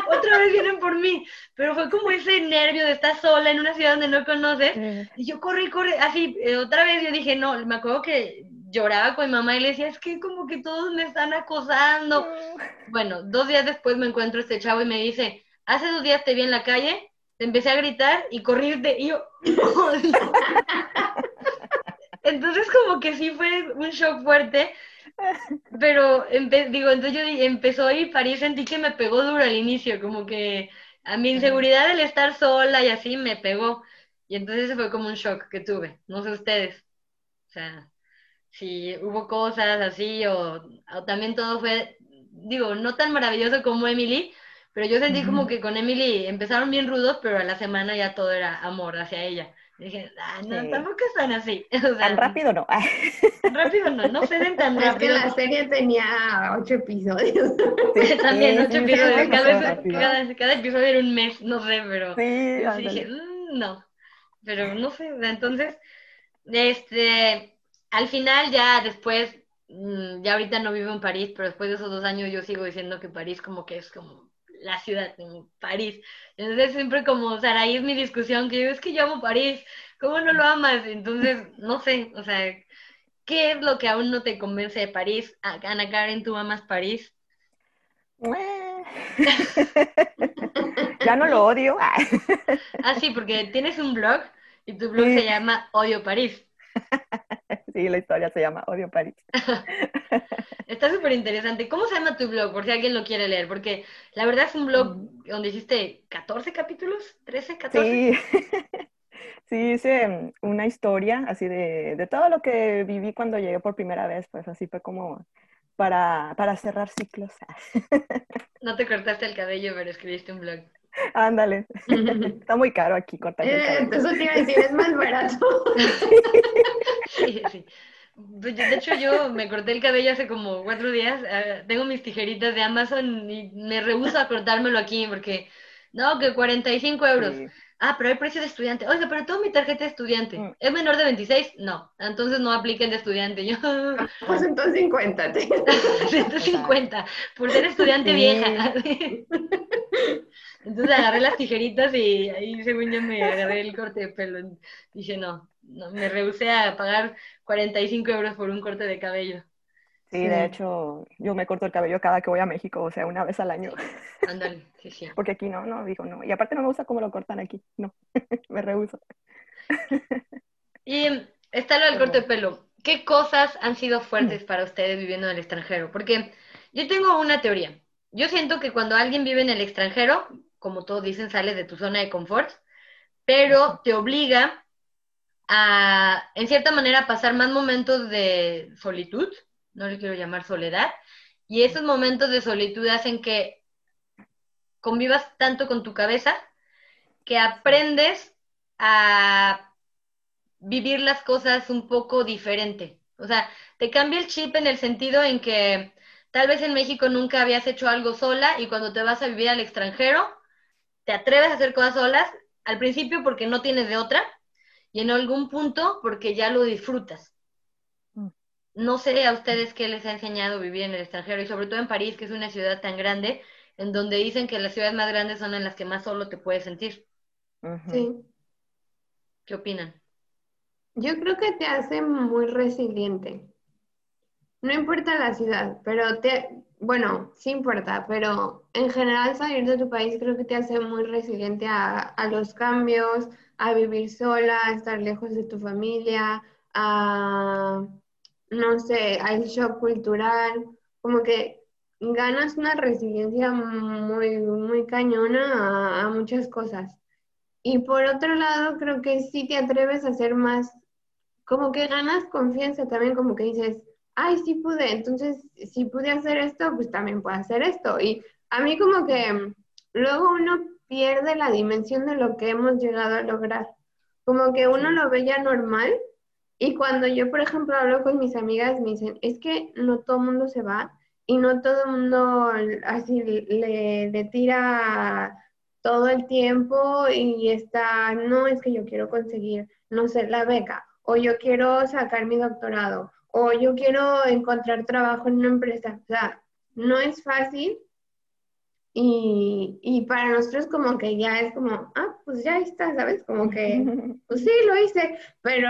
Speaker 1: otra vez vienen por mí. Pero fue como ese nervio de estar sola en una ciudad donde no conoces. Y yo corrí, corrí, así, eh, otra vez yo dije, no, me acuerdo que lloraba con mi mamá y le decía, es que como que todos me están acosando. Bueno, dos días después me encuentro este chavo y me dice, hace dos días te vi en la calle, te empecé a gritar y corriste. Y yo, <laughs> Entonces como que sí fue un shock fuerte pero, digo, entonces yo empezó y París sentí que me pegó duro al inicio, como que a mi inseguridad del estar sola y así me pegó. Y entonces fue como un shock que tuve, no sé ustedes. O sea, si hubo cosas así o, también todo fue, digo, no tan maravilloso como Emily, pero yo sentí como que con Emily empezaron bien rudos, pero a la semana ya todo era amor hacia ella. Dije, ah, no, tampoco están así. <laughs>
Speaker 2: tan rápido no.
Speaker 1: tan <laughs> rápido no, no ceden tan rápido. <laughs>
Speaker 3: Es que la serie tenía ocho episodios.
Speaker 1: Sí, también ocho episodios. Cada, cada, episodio era un mes, no sé, pero
Speaker 2: sí,
Speaker 1: dije, mm, no. Pero no sé, entonces, este, al final ya después, mm, ya ahorita no vivo en París, pero después de esos dos años yo sigo diciendo que París como que es como la ciudad, en París. Entonces siempre como, Saraí es mi discusión, que yo es que yo amo París, ¿cómo no lo amas? Entonces, no sé, o sea, ¿qué es lo que aún no te convence de París? Ana Karen, ¿tú amas París? <laughs>
Speaker 2: ya no lo odio.
Speaker 1: ah, sí, porque tienes un blog y tu blog se llama Odio París. <laughs>
Speaker 2: Sí, la historia se llama Odio París. <laughs>
Speaker 1: Está súper interesante. ¿Cómo se llama tu blog? Por si alguien lo quiere leer. Porque la verdad es un blog mm. donde hiciste 14 capítulos, 13, 14.
Speaker 2: Sí, <laughs> sí hice mm, una historia así de, de, todo lo que viví cuando llegué por primera vez. Pues así fue como para, para cerrar ciclos. <laughs>
Speaker 1: No te cortaste el cabello, pero escribiste un blog.
Speaker 2: Ándale. <laughs> Está muy caro aquí cortar el cabello.
Speaker 3: Eso te iba a decir, es más barato. <laughs>
Speaker 1: sí, sí. Pues, de hecho, yo me corté el cabello hace como cuatro días. Ah, tengo mis tijeritas de Amazon y me rehuso a cortármelo aquí porque, no, que 45 euros. Ah, pero hay precio de estudiante. Oiga, pero tengo mi tarjeta de estudiante. Mm. ¿Es menor de 26? No. Entonces no apliquen de estudiante. Yo... <laughs>
Speaker 3: Pues 150.
Speaker 1: 150. Por ser estudiante vieja. Entonces agarré las tijeritas y ahí según yo me agarré el corte de pelo. Dije, no, no, me rehusé a pagar 45 euros por un corte de cabello.
Speaker 2: Sí, de hecho, yo me corto el cabello cada que voy a México, o sea, una vez al año. <laughs>
Speaker 1: Ándale, sí, sí.
Speaker 2: Porque aquí no, no, digo no. Y aparte no me gusta cómo lo cortan aquí, no, <laughs> me rehuso. <laughs>
Speaker 1: y está lo del corte de pelo. ¿Qué cosas han sido fuertes para ustedes viviendo en el extranjero? Porque yo tengo una teoría. Yo siento que cuando alguien vive en el extranjero, como todos dicen, sale de tu zona de confort, pero te obliga a, en cierta manera, pasar más momentos de solitud, no le quiero llamar soledad, y esos momentos de solitud hacen que convivas tanto con tu cabeza que aprendes a vivir las cosas un poco diferente. O sea, te cambia el chip en el sentido en que tal vez en México nunca habías hecho algo sola y cuando te vas a vivir al extranjero, te atreves a hacer cosas solas, al principio porque no tienes de otra, y en algún punto porque ya lo disfrutas. Mm. No sé a ustedes qué les ha enseñado vivir en el extranjero y sobre todo en París, que es una ciudad tan grande, en donde dicen que las ciudades más grandes son en las que más solo te puedes sentir.
Speaker 3: Sí.
Speaker 1: ¿Qué opinan?
Speaker 3: Yo creo que te hace muy resiliente. No importa la ciudad, pero te, bueno, sí importa, pero en general salir de tu país creo que te hace muy resiliente a, a los cambios, a vivir sola, a estar lejos de tu familia, a no sé, hay shock cultural, como que ganas una resiliencia muy, muy cañona a, muchas cosas. Y por otro lado, creo que sí te atreves a hacer más, como que ganas confianza también, como que dices, ay, sí pude, entonces si pude hacer esto, pues también puedo hacer esto. Y a mí como que luego uno pierde la dimensión de lo que hemos llegado a lograr. Como que uno lo ve ya normal y cuando yo, por ejemplo, hablo con mis amigas, me dicen, es que no todo el mundo se va y no todo el mundo así le, le tira todo el tiempo y está, no es que yo quiero conseguir, no sé, la beca, o yo quiero sacar mi doctorado, o yo quiero encontrar trabajo en una empresa. O sea, no es fácil y, y, para nosotros como que ya es como, ah, pues ya está, ¿sabes? Como que, <laughs> pues sí, lo hice, pero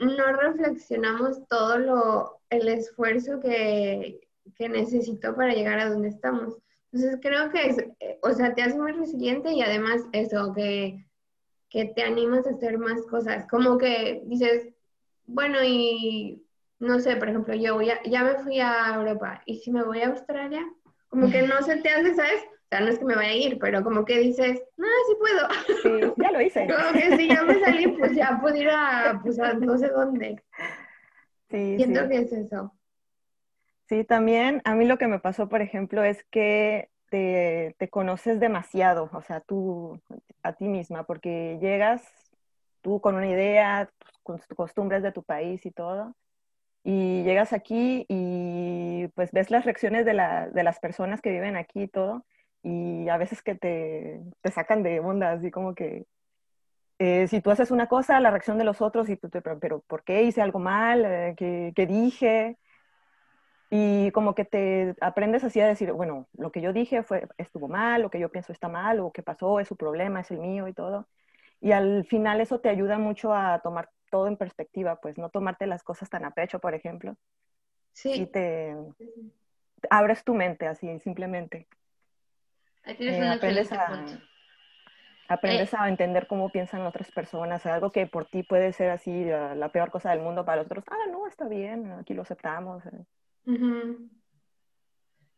Speaker 3: no, reflexionamos todo lo, el esfuerzo que, que necesitó para llegar a donde estamos. Entonces creo que, es, eh, o sea, te hace muy resiliente y además eso, que, que te animas a hacer más cosas. Como que dices, bueno, y no sé, por ejemplo, yo ya, ya me fui a Europa y si me voy a Australia, como que no se te hace, ¿sabes? O sea, no es que me vaya a ir, pero como que dices, no, sí puedo.
Speaker 2: Sí, ya lo hice. <laughs>
Speaker 3: como que si ya me salí, pues ya puedo ir a, pues a no sé dónde. Sí, Siento que es eso.
Speaker 2: Sí, también a mí lo que me pasó, por ejemplo, es que te, te conoces demasiado, o sea, tú a ti misma, porque llegas tú con una idea, con tus costumbres de tu país y todo, y llegas aquí y pues ves las reacciones de, la, de las personas que viven aquí y todo, y a veces que te, te sacan de onda, así como que eh, si tú haces una cosa, la reacción de los otros, y tú te, pero, ¿por qué hice algo mal? Eh, ¿qué, ¿Qué, dije? Y como que te aprendes así a decir, bueno, lo que yo dije fue, estuvo mal, lo que yo pienso está mal, o que pasó es su problema, es el mío y todo. Y al final eso te ayuda mucho a tomar todo en perspectiva, pues no tomarte las cosas tan a pecho, por ejemplo. Sí. Y te, abres tu mente así, simplemente. Eh, aprendes a, aprendes eh, a entender cómo piensan otras personas, algo que por ti puede ser así la, peor cosa del mundo, para los otros, ah, no, está bien, aquí lo aceptamos.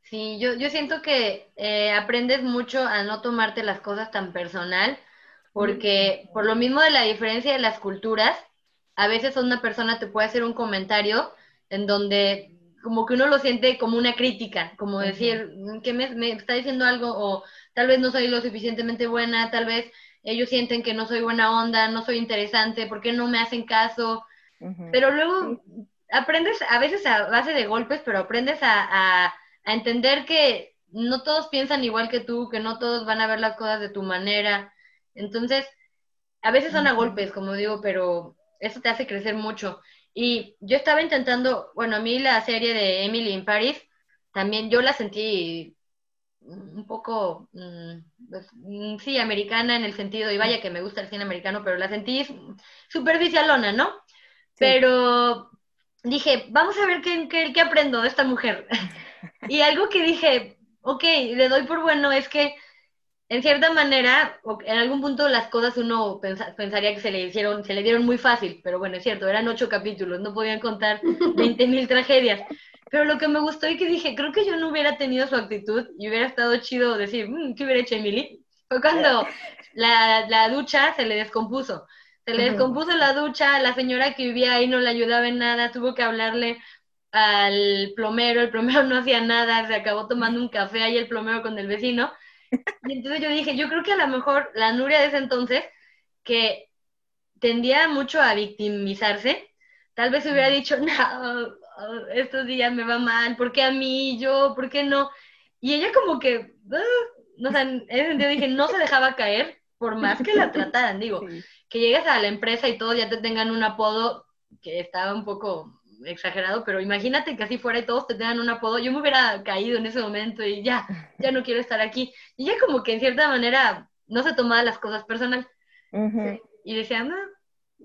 Speaker 1: Sí, yo, yo siento que eh, aprendes mucho a no tomarte las cosas tan personal, porque por lo mismo de la diferencia de las culturas, a veces una persona te puede hacer un comentario en donde como que uno lo siente como una crítica, como decir, que me, me, está diciendo algo o tal vez no soy lo suficientemente buena, tal vez ellos sienten que no soy buena onda, no soy interesante, ¿por qué no me hacen caso? Pero luego aprendes a veces a base de golpes, pero aprendes a, a, entender que no todos piensan igual que tú, que no todos van a ver las cosas de tu manera. Entonces, a veces son a golpes, como digo, pero eso te hace crecer mucho. Y yo estaba intentando, bueno, a mí la serie de Emily in Paris, también yo la sentí un poco, mm, pues, mm, sí, americana en el sentido, y vaya que me gusta el cine americano, pero la sentí superficialona, ¿no? Pero dije, vamos a ver qué, qué, aprendo de esta mujer. <laughs> y algo que dije, ok, le doy por bueno es que en cierta manera, en algún punto las cosas uno pensaría que se le hicieron, se le dieron muy fácil, pero bueno, es cierto, eran ocho capítulos, no podían contar <laughs> 20 mil tragedias. Pero lo que me gustó y que dije, creo que yo no hubiera tenido su actitud y hubiera estado chido decir, mm, ¿qué hubiera hecho Emily? Fue cuando <laughs> la, la ducha se le descompuso. Se le descompuso la ducha, la señora que vivía ahí no le ayudaba en nada, tuvo que hablarle al plomero, el plomero <laughs> no hacía nada, se acabó tomando un café ahí el plomero con el vecino <laughs> y entonces yo dije, yo creo que a lo mejor la Nuria de ese entonces, que tendía mucho a victimizarse, tal vez hubiera dicho, <laughs> no, estos días me va mal, ¿por qué a mí, yo, por qué no? Y ella como que, uh, no, sé, en ese sentido dije, no se dejaba caer, por más que la trataran, digo, <laughs> que llegues a la empresa y todos ya te tengan un apodo que estaba un poco exagerado, pero imagínate que así fuera y todos te tengan un apodo, yo me hubiera caído en ese momento y ya, ya no quiero estar aquí. Y ya como que en cierta manera no se tomaba las cosas personal. Y decía, no,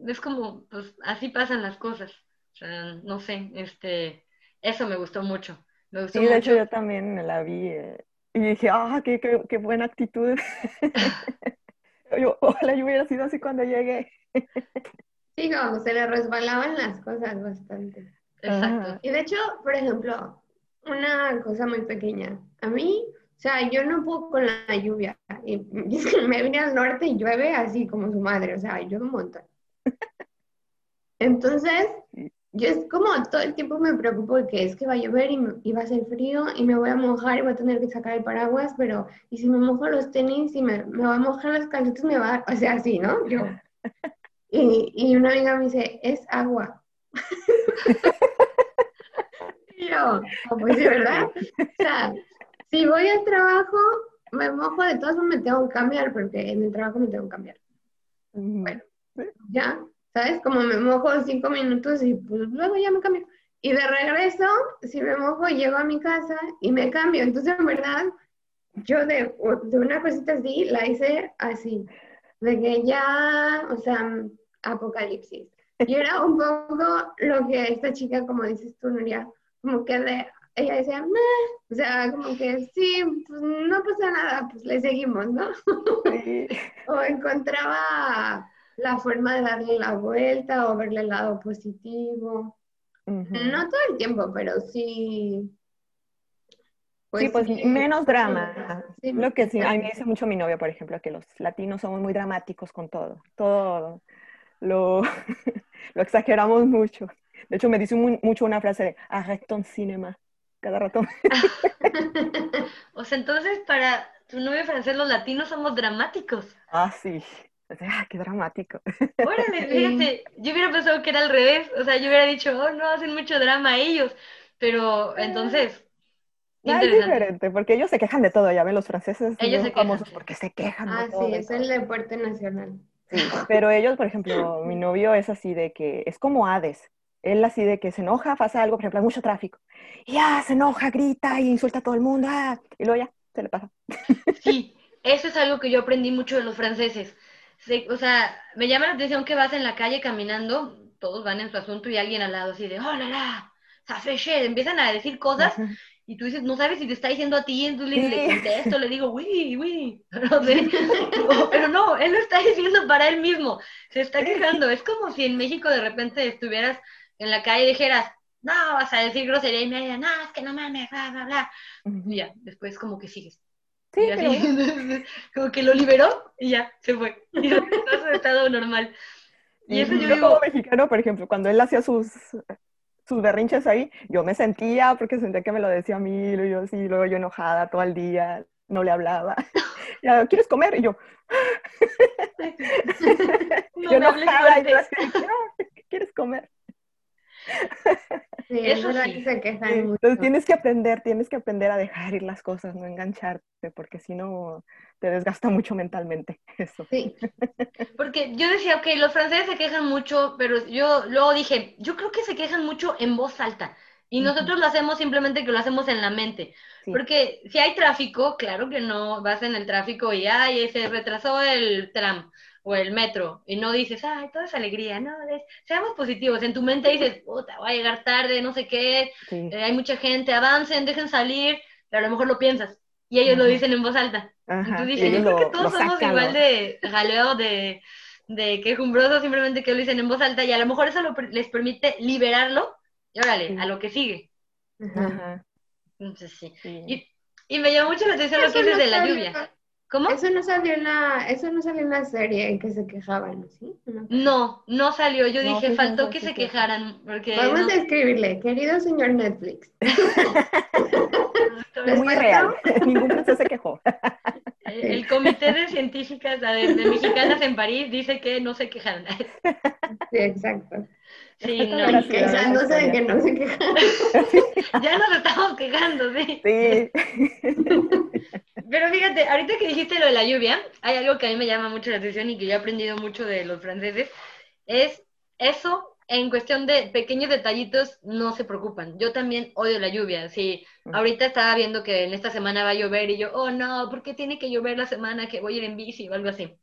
Speaker 1: es como, pues así pasan las cosas. O sea, no sé, este, eso me gustó mucho. Me gustó
Speaker 2: sí, de hecho yo también la vi eh, y dije, ah, qué, qué, qué buena actitud. <laughs> <laughs> yo, ojalá yo hubiera sido así cuando llegué. <laughs>
Speaker 3: Sí, como se le resbalaban las cosas bastante.
Speaker 1: Exacto.
Speaker 3: Y de hecho, por ejemplo, una cosa muy pequeña. A mí, o sea, yo no puedo con la lluvia. Y, <laughs> me vine al norte y llueve así como su madre, o sea, llueve un montón. <laughs> Entonces, yo es como todo el tiempo me preocupo de que es que va a llover y, va a ser frío y me voy a mojar y voy a tener que sacar el paraguas, pero y si me mojo los tenis y me, me voy a mojar las calcetas, me va a... O sea, así, ¿no? Yo. Y, y una amiga me dice, es agua. <laughs> y yo, oh, pues de verdad. O sea, si voy al trabajo, me mojo, de todas formas me tengo que cambiar, porque en el trabajo me tengo que cambiar. Bueno, ya, ¿sabes? Como me mojo cinco minutos y pues luego ya me cambio. Y de regreso, si me mojo, llego a mi casa y me cambio. Entonces, en verdad, yo de, de una cosita así la hice así. De que ya, o sea, apocalipsis. Y era un poco lo que esta chica, como dices tú, Nuria, como que de, ella decía, Meh. o sea, como que sí, pues no pasa nada, pues le seguimos, ¿no? <laughs> o encontraba la forma de darle la vuelta o verle el lado positivo. No todo el tiempo, pero sí.
Speaker 2: Pues, sí, pues menos drama. Lo que sí, a mí me dice mucho mi novia, por ejemplo, que los latinos somos muy dramáticos con todo. Todo lo, <laughs> lo exageramos mucho. De hecho, me dice mucho una frase de arrête cinema cada rato. <laughs>
Speaker 1: o sea, entonces para tu novio francés los latinos somos dramáticos.
Speaker 2: Ah, sí. ah, qué dramático.
Speaker 1: Órale, <laughs> fíjate, yo hubiera pensado que era al revés. O sea, yo hubiera dicho, oh, no, hacen mucho drama ellos. Pero entonces.
Speaker 2: Ah, es diferente, porque ellos se quejan de todo, ya ven, los franceses ellos son famosos porque se quejan
Speaker 3: ah,
Speaker 2: de todo.
Speaker 3: Ah, sí, es el deporte nacional.
Speaker 2: Sí, pero ellos, por ejemplo, mi novio es así de que es como Hades. Él así de que se enoja, pasa algo, por ejemplo, hay mucho tráfico. Y ya se enoja, grita y insulta a todo el mundo. Ah, y luego ya, se le pasa.
Speaker 1: Sí, eso es algo que yo aprendí mucho de los franceses. o sea, me llama la atención que vas en la calle caminando, todos van en su asunto y alguien al lado así de, oh, la, la, empiezan a decir cosas y tú dices, no sabes si te está diciendo a ti, entonces le, le contesto, le digo, uy, uy, <laughs> <laughs> no sé. <laughs> pero no, él lo está diciendo para él mismo, se está quejando. Es como si en México de repente estuvieras en la calle dijeras, no, vas a decir grosería y me digan, no, es que no mames, bla, bla, bla. Y ya, después como que sigues. Sí, y así, como que lo liberó y ya, se fue. Y pasó su estado normal.
Speaker 2: Y eso yo, digo... como mexicano, por ejemplo, cuando él hacía sus, sus berrinches ahí, yo me sentía, porque sentía que me lo decía a mí, y yo así, luego yo enojada todo el día, no le hablaba. <laughs> ya, ¿quieres comer? Y yo... <laughs> <laughs> no yo enojada, y yo así, ¿qué quieres comer?
Speaker 3: Sí, eso sí. se
Speaker 2: Entonces tienes que aprender, tienes que aprender a dejar ir las cosas, no engancharte, porque si no te desgasta mucho mentalmente <laughs> eso.
Speaker 1: Sí. <laughs> Porque yo decía, ok, los franceses se quejan mucho, pero yo luego dije, yo creo que se quejan mucho en voz alta. Y nosotros lo hacemos simplemente que lo hacemos en la mente. Porque si hay tráfico, claro que no vas en el tráfico y ay, se retrasó el tram o el metro y no dices, ay, toda esa alegría, no, seamos positivos. En tu mente dices, puta, voy a llegar tarde, no sé qué, eh, hay mucha gente, avancen, dejen salir, pero a lo mejor lo piensas y ellos lo dicen en voz alta. Entonces dije, yo creo que todos somos igual de jaleo, de, de quejumbrosos, simplemente que lo dicen en voz alta y a lo mejor eso les permite liberarlo y órale, a lo que sigue. Entonces sí. Y, y, me llamó mucho la atención lo que dices de la lluvia. ¿Cómo?
Speaker 3: Eso no salió en la, eso no salió en la serie en que se quejaban, ¿sí?
Speaker 1: No, no salió. Yo dije, faltó que se quejaran. Porque
Speaker 3: Vamos a escribirle, querido señor Netflix. <laughs>
Speaker 2: es muy real. <laughs> Ningún francés se quejó.
Speaker 1: El comité de científicas de, mexicanas en París dice que no se quejaron.
Speaker 3: Sí, exacto.
Speaker 1: Sí, <laughs> no.
Speaker 3: Quejándose de que no se quejaron. <laughs>
Speaker 1: ya nos estamos quejando, sí.
Speaker 2: Sí. <laughs>
Speaker 1: Pero fíjate, ahorita que dijiste lo de la lluvia, hay algo que a mí me llama mucho la atención y que yo he aprendido mucho de los franceses, es eso en cuestión de pequeños detallitos no se preocupan. Yo también odio la lluvia. Sí, ahorita estaba viendo que en esta semana va a llover y yo, oh no, ¿por qué tiene que llover la semana que voy a ir en bici o algo así?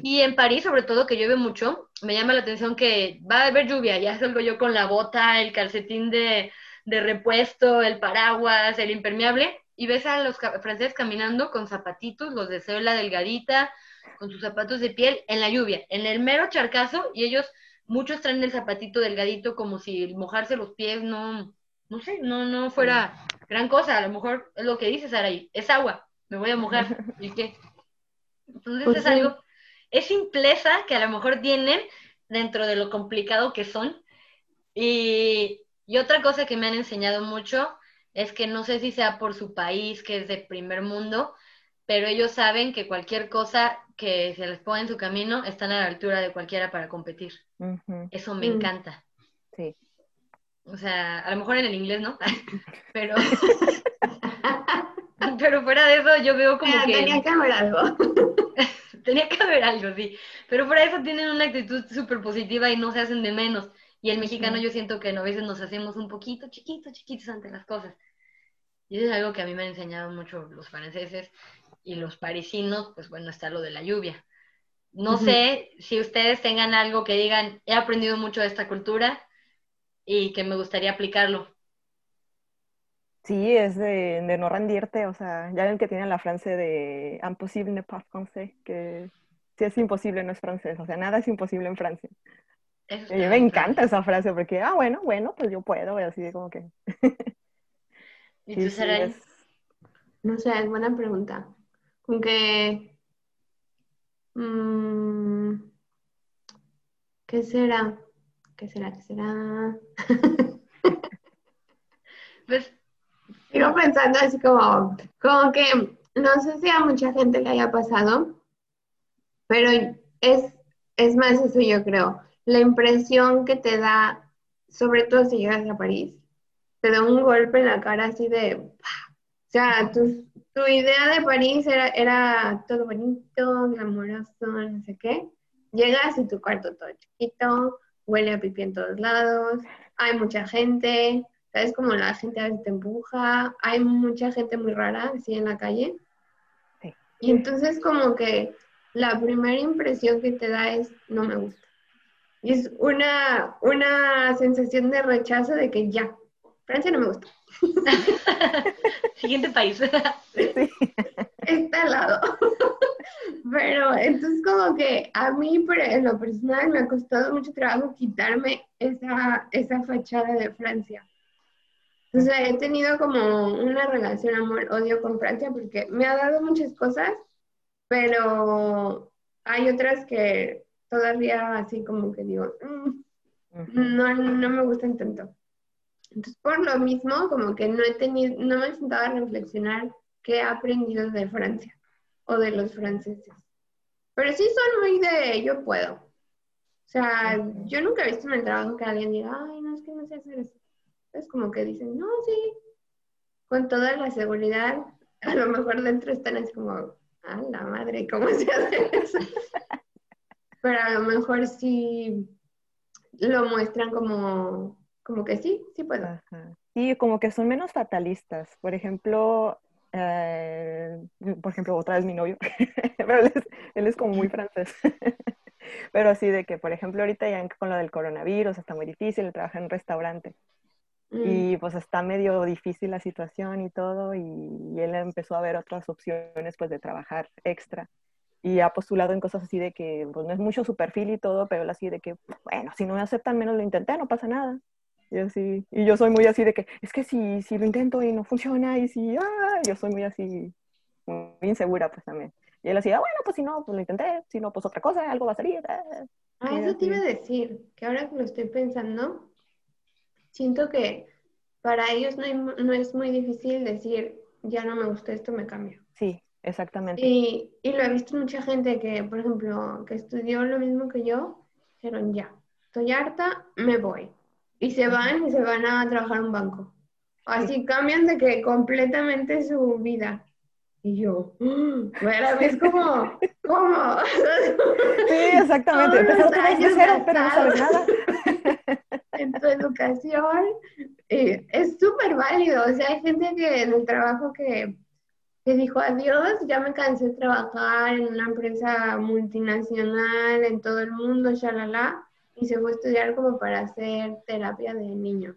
Speaker 1: Y en París, sobre todo, que llueve mucho, me llama la atención que va a haber lluvia. Ya salgo yo con la bota, el calcetín de, de repuesto, el paraguas, el impermeable, y ves a los franceses caminando con zapatitos, los de la delgadita, con sus zapatos de piel, en la lluvia, en el mero charcazo, y ellos muchos traen el zapatito delgadito como si mojarse los pies no, no sé, no, no fuera gran cosa. A lo mejor es lo que dices, Saraí, es agua, me voy a mojar. <laughs> ¿Y qué? Entonces
Speaker 2: Pues
Speaker 1: es
Speaker 2: sí.
Speaker 1: algo, es simpleza que a lo mejor tienen dentro de lo complicado que son. Y, y otra cosa que me han enseñado mucho es que no sé si sea por su país, que es de primer mundo, pero ellos saben que cualquier cosa que se les ponga en su camino están a la altura de cualquiera para competir. Eso me
Speaker 3: Mm.
Speaker 1: encanta.
Speaker 2: Sí.
Speaker 1: O sea, a lo mejor en el inglés, ¿no? <laughs> pero, <laughs> pero fuera de eso yo veo como
Speaker 3: Mira,
Speaker 1: que...
Speaker 3: tenía que haber algo. <laughs>
Speaker 1: Tenía que haber algo, sí. Pero de eso tienen una actitud súper positiva y no se hacen de menos. Y el mexicano yo siento que a veces nos hacemos un poquito chiquitos, chiquitos ante las cosas. Y eso es algo que a mí me han enseñado mucho los franceses y los parisinos, pues bueno, está lo de la lluvia. No sé si ustedes tengan algo que digan, he aprendido mucho de esta cultura y que me gustaría aplicarlo.
Speaker 2: Sí, es de, de no rendirte, o sea, ya ven que tienen la frase de impossible n'est pas français, que si es imposible no es francés, o sea, nada es imposible en Francia.
Speaker 1: Eso
Speaker 2: Y mí me encanta esa frase porque, ah, bueno, bueno, pues yo puedo, y así de como que... <laughs>
Speaker 1: ¿Y
Speaker 2: Sí,
Speaker 1: tú,
Speaker 2: sí, es-
Speaker 3: No sé, es buena pregunta. Con que... mm, ¿qué será? ¿Qué será? ¿Qué será? <laughs>
Speaker 1: Pues
Speaker 3: Sigo pensando así como, como que no sé si a mucha gente le haya pasado, pero es, es más eso yo creo. La impresión que te da, sobre todo si llegas a París, te da un golpe en la cara así de, ¡pah! o sea, tu, tu idea de París era, era todo bonito, glamoroso, no sé qué. Llegas y tu cuarto todo chiquito, huele a pipí en todos lados, hay mucha gente, ¿sabes? Como la gente a veces te empuja, hay mucha gente muy rara así en la calle.
Speaker 2: Sí.
Speaker 3: Y entonces como que la primera impresión que te da es, no me gusta. Y es una, una sensación de rechazo de que ya, Francia no me gusta, <laughs>
Speaker 1: siguiente país.
Speaker 2: sí.
Speaker 3: está al lado. Pero entonces como que a mí en lo personal me ha costado mucho trabajo quitarme esa, esa fachada de Francia. O sea, he tenido como una relación amor-odio con Francia porque me ha dado muchas cosas, pero hay otras que todavía así como que digo, "Mm, no, no me gustan tanto. Entonces, por lo mismo, como que no he tenido, no me he sentado a reflexionar qué he aprendido de Francia o de los franceses. Pero sí son muy de yo puedo. O sea, yo nunca he visto en el trabajo que alguien diga, ay, no, es que no sé hacer eso. Es como que dicen, no, sí, con toda la seguridad, a lo mejor dentro están así como, a la madre, ¿cómo se hace eso? Pero a lo mejor sí lo muestran como, como que sí, sí puedo.
Speaker 2: Ajá. Sí, como que son menos fatalistas. Por ejemplo, eh, por ejemplo, otra vez mi novio, <laughs> pero él es, como muy francés. <laughs> Pero así de que, por ejemplo, ahorita ya con lo del coronavirus está muy difícil, trabaja en un restaurante
Speaker 3: Mm,
Speaker 2: y pues está medio difícil la situación y todo y, y él empezó a ver otras opciones pues de trabajar extra y ha postulado en cosas así de que pues no es mucho su perfil y todo, pero él así de que, bueno, si no me aceptan menos lo intenté, no pasa nada. Y así, y yo soy muy así de que, es que si, si lo intento y no funciona y si, ah, yo soy muy así, muy insegura pues también. Y él así, ah, bueno, pues si no, pues lo intenté, si no, pues otra cosa, algo va a salir. ah".
Speaker 3: Ah, eso te iba a decir, que ahora que lo estoy pensando, siento que para ellos no, hay mu- no es muy difícil decir, ya no me gusta esto, me cambio.
Speaker 2: Sí, exactamente.
Speaker 3: Y, y lo he visto en mucha gente que, por ejemplo, que estudió lo mismo que yo, dijeron, ya, estoy harta, me voy. Y se van y se van a trabajar a un banco. Así cambian de que completamente su vida. Y yo, bueno, es como, <laughs> ¿cómo?
Speaker 2: Sí, exactamente. Cero, pero no sabes nada. <laughs>
Speaker 3: en tu educación eh, es súper válido. O sea, hay gente que en el trabajo que, que dijo adiós, ya me cansé de trabajar en una empresa multinacional en todo el mundo, shalala, y se fue a estudiar como para hacer terapia de niños.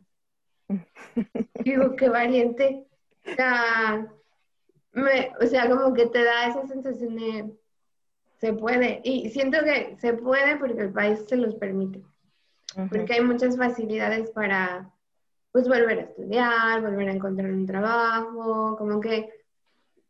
Speaker 3: <laughs> Digo, qué valiente. O sea, me- o sea, como que te da esa sensación de se puede. Y siento que se puede porque el país se los permite. Porque hay muchas facilidades para, pues, volver a estudiar, volver a encontrar un trabajo, como que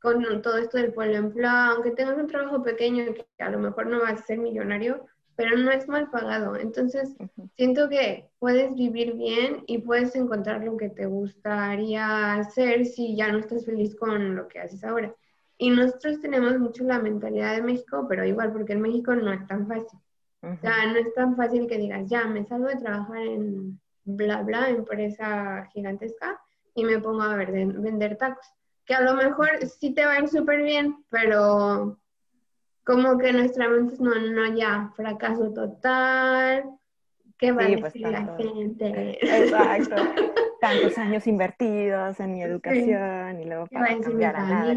Speaker 3: con todo esto del pueblo en plan, aunque tengas un trabajo pequeño que a lo mejor no vas a ser millonario, pero no es mal pagado. Entonces, siento que puedes vivir bien y puedes encontrar lo que te gustaría hacer si ya no estás feliz con lo que haces ahora. Y nosotros tenemos mucho la mentalidad de México, pero igual, porque en México no es tan fácil. O sea, no es tan fácil que digas, ya, me salgo de trabajar en bla, bla, empresa gigantesca y me pongo a ver, vender tacos. Que a lo mejor sí te va a ir súper bien, pero como que nuestra mente es, no, no, ya, fracaso total, ¿qué va a
Speaker 2: pues,
Speaker 3: decir la gente?
Speaker 2: Exacto. Tantos años invertidos en mi educación y luego para cambiar a nada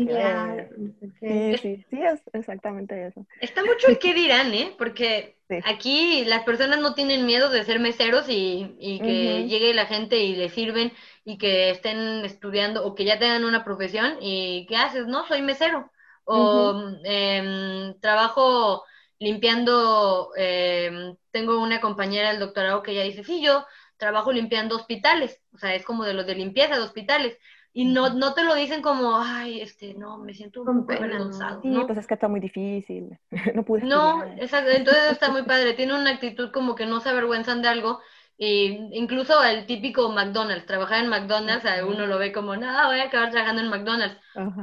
Speaker 2: Sí, sí, sí, es exactamente eso.
Speaker 1: Está mucho el qué dirán, ¿eh? Porque aquí las personas no tienen miedo de ser meseros y, y que llegue la gente y le sirven y que estén estudiando o que ya tengan una profesión y ¿qué haces? No, soy mesero. O em, trabajo limpiando, em, tengo una compañera del doctorado que ella dice, sí, yo trabajo limpiando hospitales, o sea, es como de los de limpieza de hospitales, y no, no te lo dicen como, ay, este, no, me siento un poco avergonzado.
Speaker 2: Sí, pues es que está muy difícil, <laughs> no pude
Speaker 1: No, exacto, entonces está muy padre, tiene una actitud como que no se avergüenzan de algo, y incluso el típico McDonald's, trabajar en McDonald's, uno lo ve como, no, voy a acabar trabajando en McDonald's.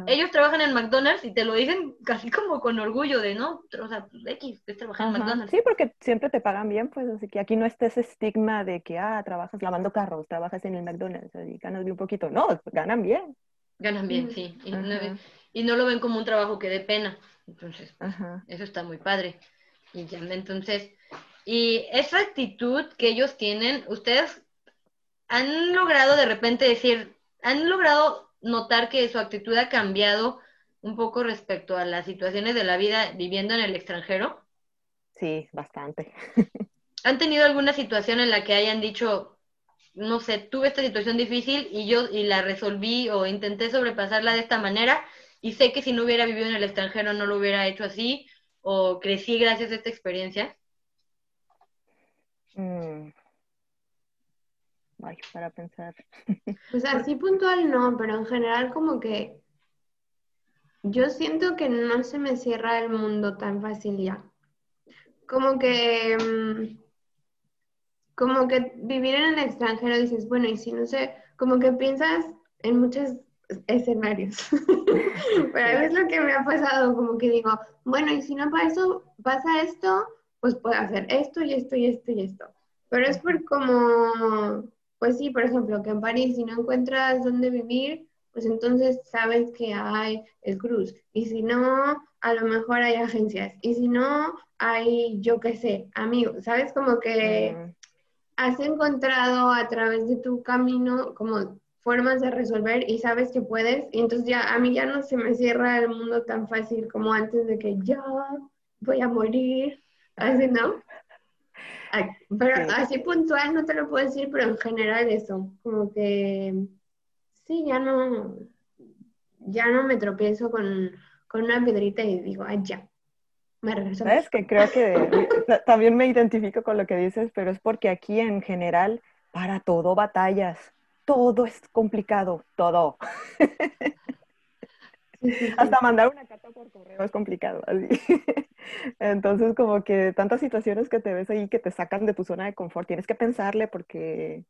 Speaker 1: Ellos trabajan en McDonald's y te lo dicen casi como con orgullo de, ¿no? O sea, X, es trabajar en McDonald's.
Speaker 2: Sí, porque siempre te pagan bien, pues, así que aquí no está ese estigma de que, ah, trabajas lavando carros, trabajas en el McDonald's y ganas bien un poquito. No, ganan bien.
Speaker 1: Ganan bien, sí. Y no, y no, lo ven como un trabajo que dé pena. Entonces, pues, eso está muy padre. Y ya, entonces y esa actitud que ellos tienen, ustedes han logrado de repente decir, han logrado notar que su actitud ha cambiado un poco respecto a las situaciones de la vida viviendo en el extranjero.
Speaker 2: Sí, bastante.
Speaker 1: ¿Han tenido alguna situación en la que hayan dicho, no sé, tuve esta situación difícil y yo y la resolví o intenté sobrepasarla de esta manera y sé que si no hubiera vivido en el extranjero no lo hubiera hecho así o crecí gracias a esta experiencia?
Speaker 2: Mm. Ay, para pensar. <laughs>
Speaker 3: Pues así puntual no, pero en general como que yo siento que no se me cierra el mundo tan fácil ya. Como que, mm, como que vivir en el extranjero dices, bueno, y si no sé, como que piensas en muchos escenarios. <laughs> pero es lo que me ha pasado, como que digo, bueno, y si no pasa eso, pasa esto, pues puede hacer esto y esto y esto y esto. Pero es por como, pues sí, por ejemplo, que en París si no encuentras dónde vivir, pues entonces sabes que hay el cruz. Y si no, a lo mejor hay agencias. Y si no, hay, yo qué sé, amigos. ¿Sabes? Como que mm. has encontrado a través de tu camino como formas de resolver y sabes que puedes. Y entonces ya a mí ya no se me cierra el mundo tan fácil como antes de que ya voy a morir así, ¿no? Pero así puntual no te lo puedo decir, pero en general eso, como que sí, ya no, ya no me tropiezo con, una piedrita y digo, ay, ya, me regreso.
Speaker 2: ¿Sabes que Creo que también me identifico con lo que dices, pero es porque aquí en general, para todo batallas, todo es complicado, todo. <laughs> Hasta mandar una carta por correo es complicado. Así. <laughs> Entonces, como que tantas situaciones que te ves ahí que te sacan de tu zona de confort, tienes que pensarle porque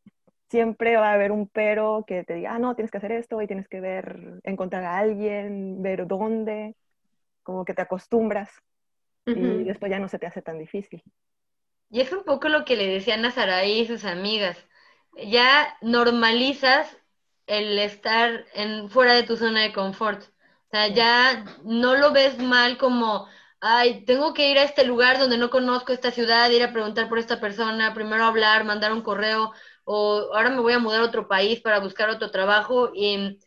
Speaker 2: siempre va a haber un pero que te diga, ah, no, tienes que hacer esto y tienes que ver, encontrar a alguien, ver dónde, como que te acostumbras y después ya no se te hace tan difícil.
Speaker 1: Y es un poco lo que le decían a Saraí y sus amigas. Ya normalizas el estar en, fuera de tu zona de confort. O sea, ya no lo ves mal como, ay, tengo que ir a este lugar donde no conozco esta ciudad, ir a preguntar por esta persona, primero hablar, mandar un correo, o ahora me voy a mudar a otro país para buscar otro trabajo. Y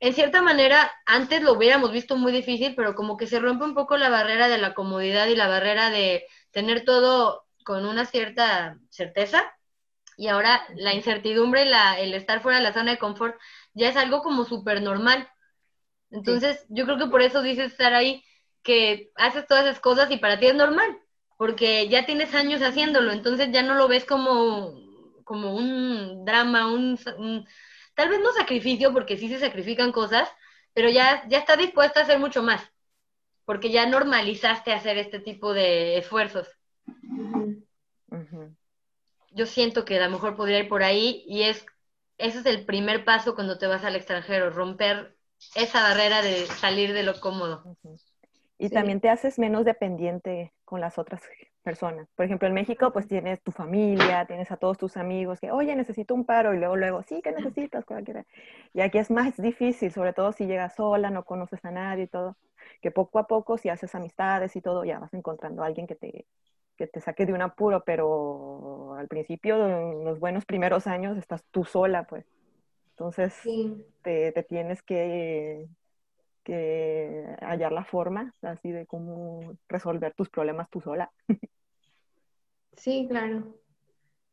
Speaker 1: en cierta manera, antes lo hubiéramos visto muy difícil, pero como que se rompe un poco la barrera de la comodidad y la barrera de tener todo con una cierta certeza. Y ahora la incertidumbre, la, el estar fuera de la zona de confort, ya es algo como súper normal. Entonces, yo creo que por eso dices estar ahí, que haces todas esas cosas y para ti es normal. porque ya tienes años haciéndolo, entonces ya no lo ves como, como un drama, un, tal vez no sacrificio, porque sí se sacrifican cosas, pero ya, ya estás dispuesta a hacer mucho más, porque ya normalizaste hacer este tipo de esfuerzos. Yo siento que a lo mejor podría ir por ahí y es, ese es el primer paso cuando te vas al extranjero, romper esa barrera de salir de lo cómodo.
Speaker 2: Y también te haces menos dependiente con las otras personas. Por ejemplo, en México, pues tienes tu familia, tienes a todos tus amigos que, oye, necesito un paro, y luego, luego, sí, ¿qué necesitas? Cualquiera. Y aquí es más difícil, sobre todo si llegas sola, no conoces a nadie y todo, que poco a poco, si haces amistades y todo, ya vas encontrando a alguien que te, que te saque de un apuro, pero al principio, en los buenos primeros años, estás tú sola, pues. Entonces, te, te, tienes que que hallar la forma así de cómo resolver tus problemas tú sola.
Speaker 3: Sí, claro.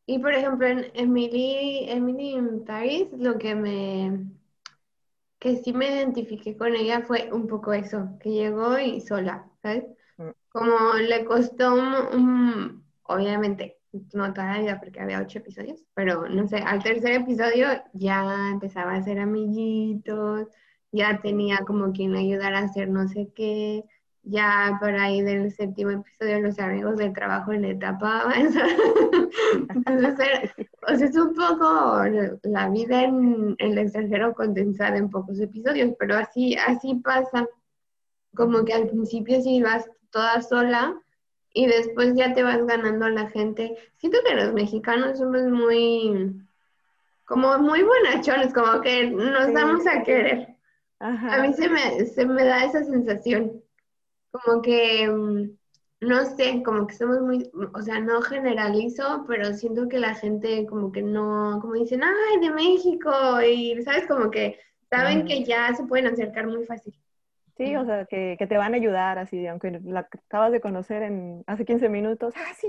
Speaker 3: Y por ejemplo, en Emily, Emily in Paris, lo que me, que sí me identifiqué con ella fue un poco eso, que llegó y sola, ¿sabes? Mm. Como le costó un, obviamente, no toda la vida porque había ocho episodios, pero no sé, al tercer episodio ya empezaba a hacer amiguitos, ya tenía como quien le ayudara a hacer no sé qué, ya por ahí del séptimo episodio los amigos del trabajo le tapaban. Entonces, o sea, es un poco la vida en, el extranjero condensada en pocos episodios, pero así, así pasa. Como que al principio sí vas toda sola y después ya te vas ganando a la gente. Siento que los mexicanos somos muy, como muy buenachones, como que nos damos a querer. A mí se me, se me da esa sensación, como que, mm, no sé, como que somos muy, o sea, no generalizo, pero siento que la gente como que no, como dicen, ay, de México, y sabes, como que saben que ya se pueden acercar muy fácil.
Speaker 2: Sí, o sea, que, que, te van a ayudar, así, aunque la acabas de conocer en hace 15 minutos, ah, sí,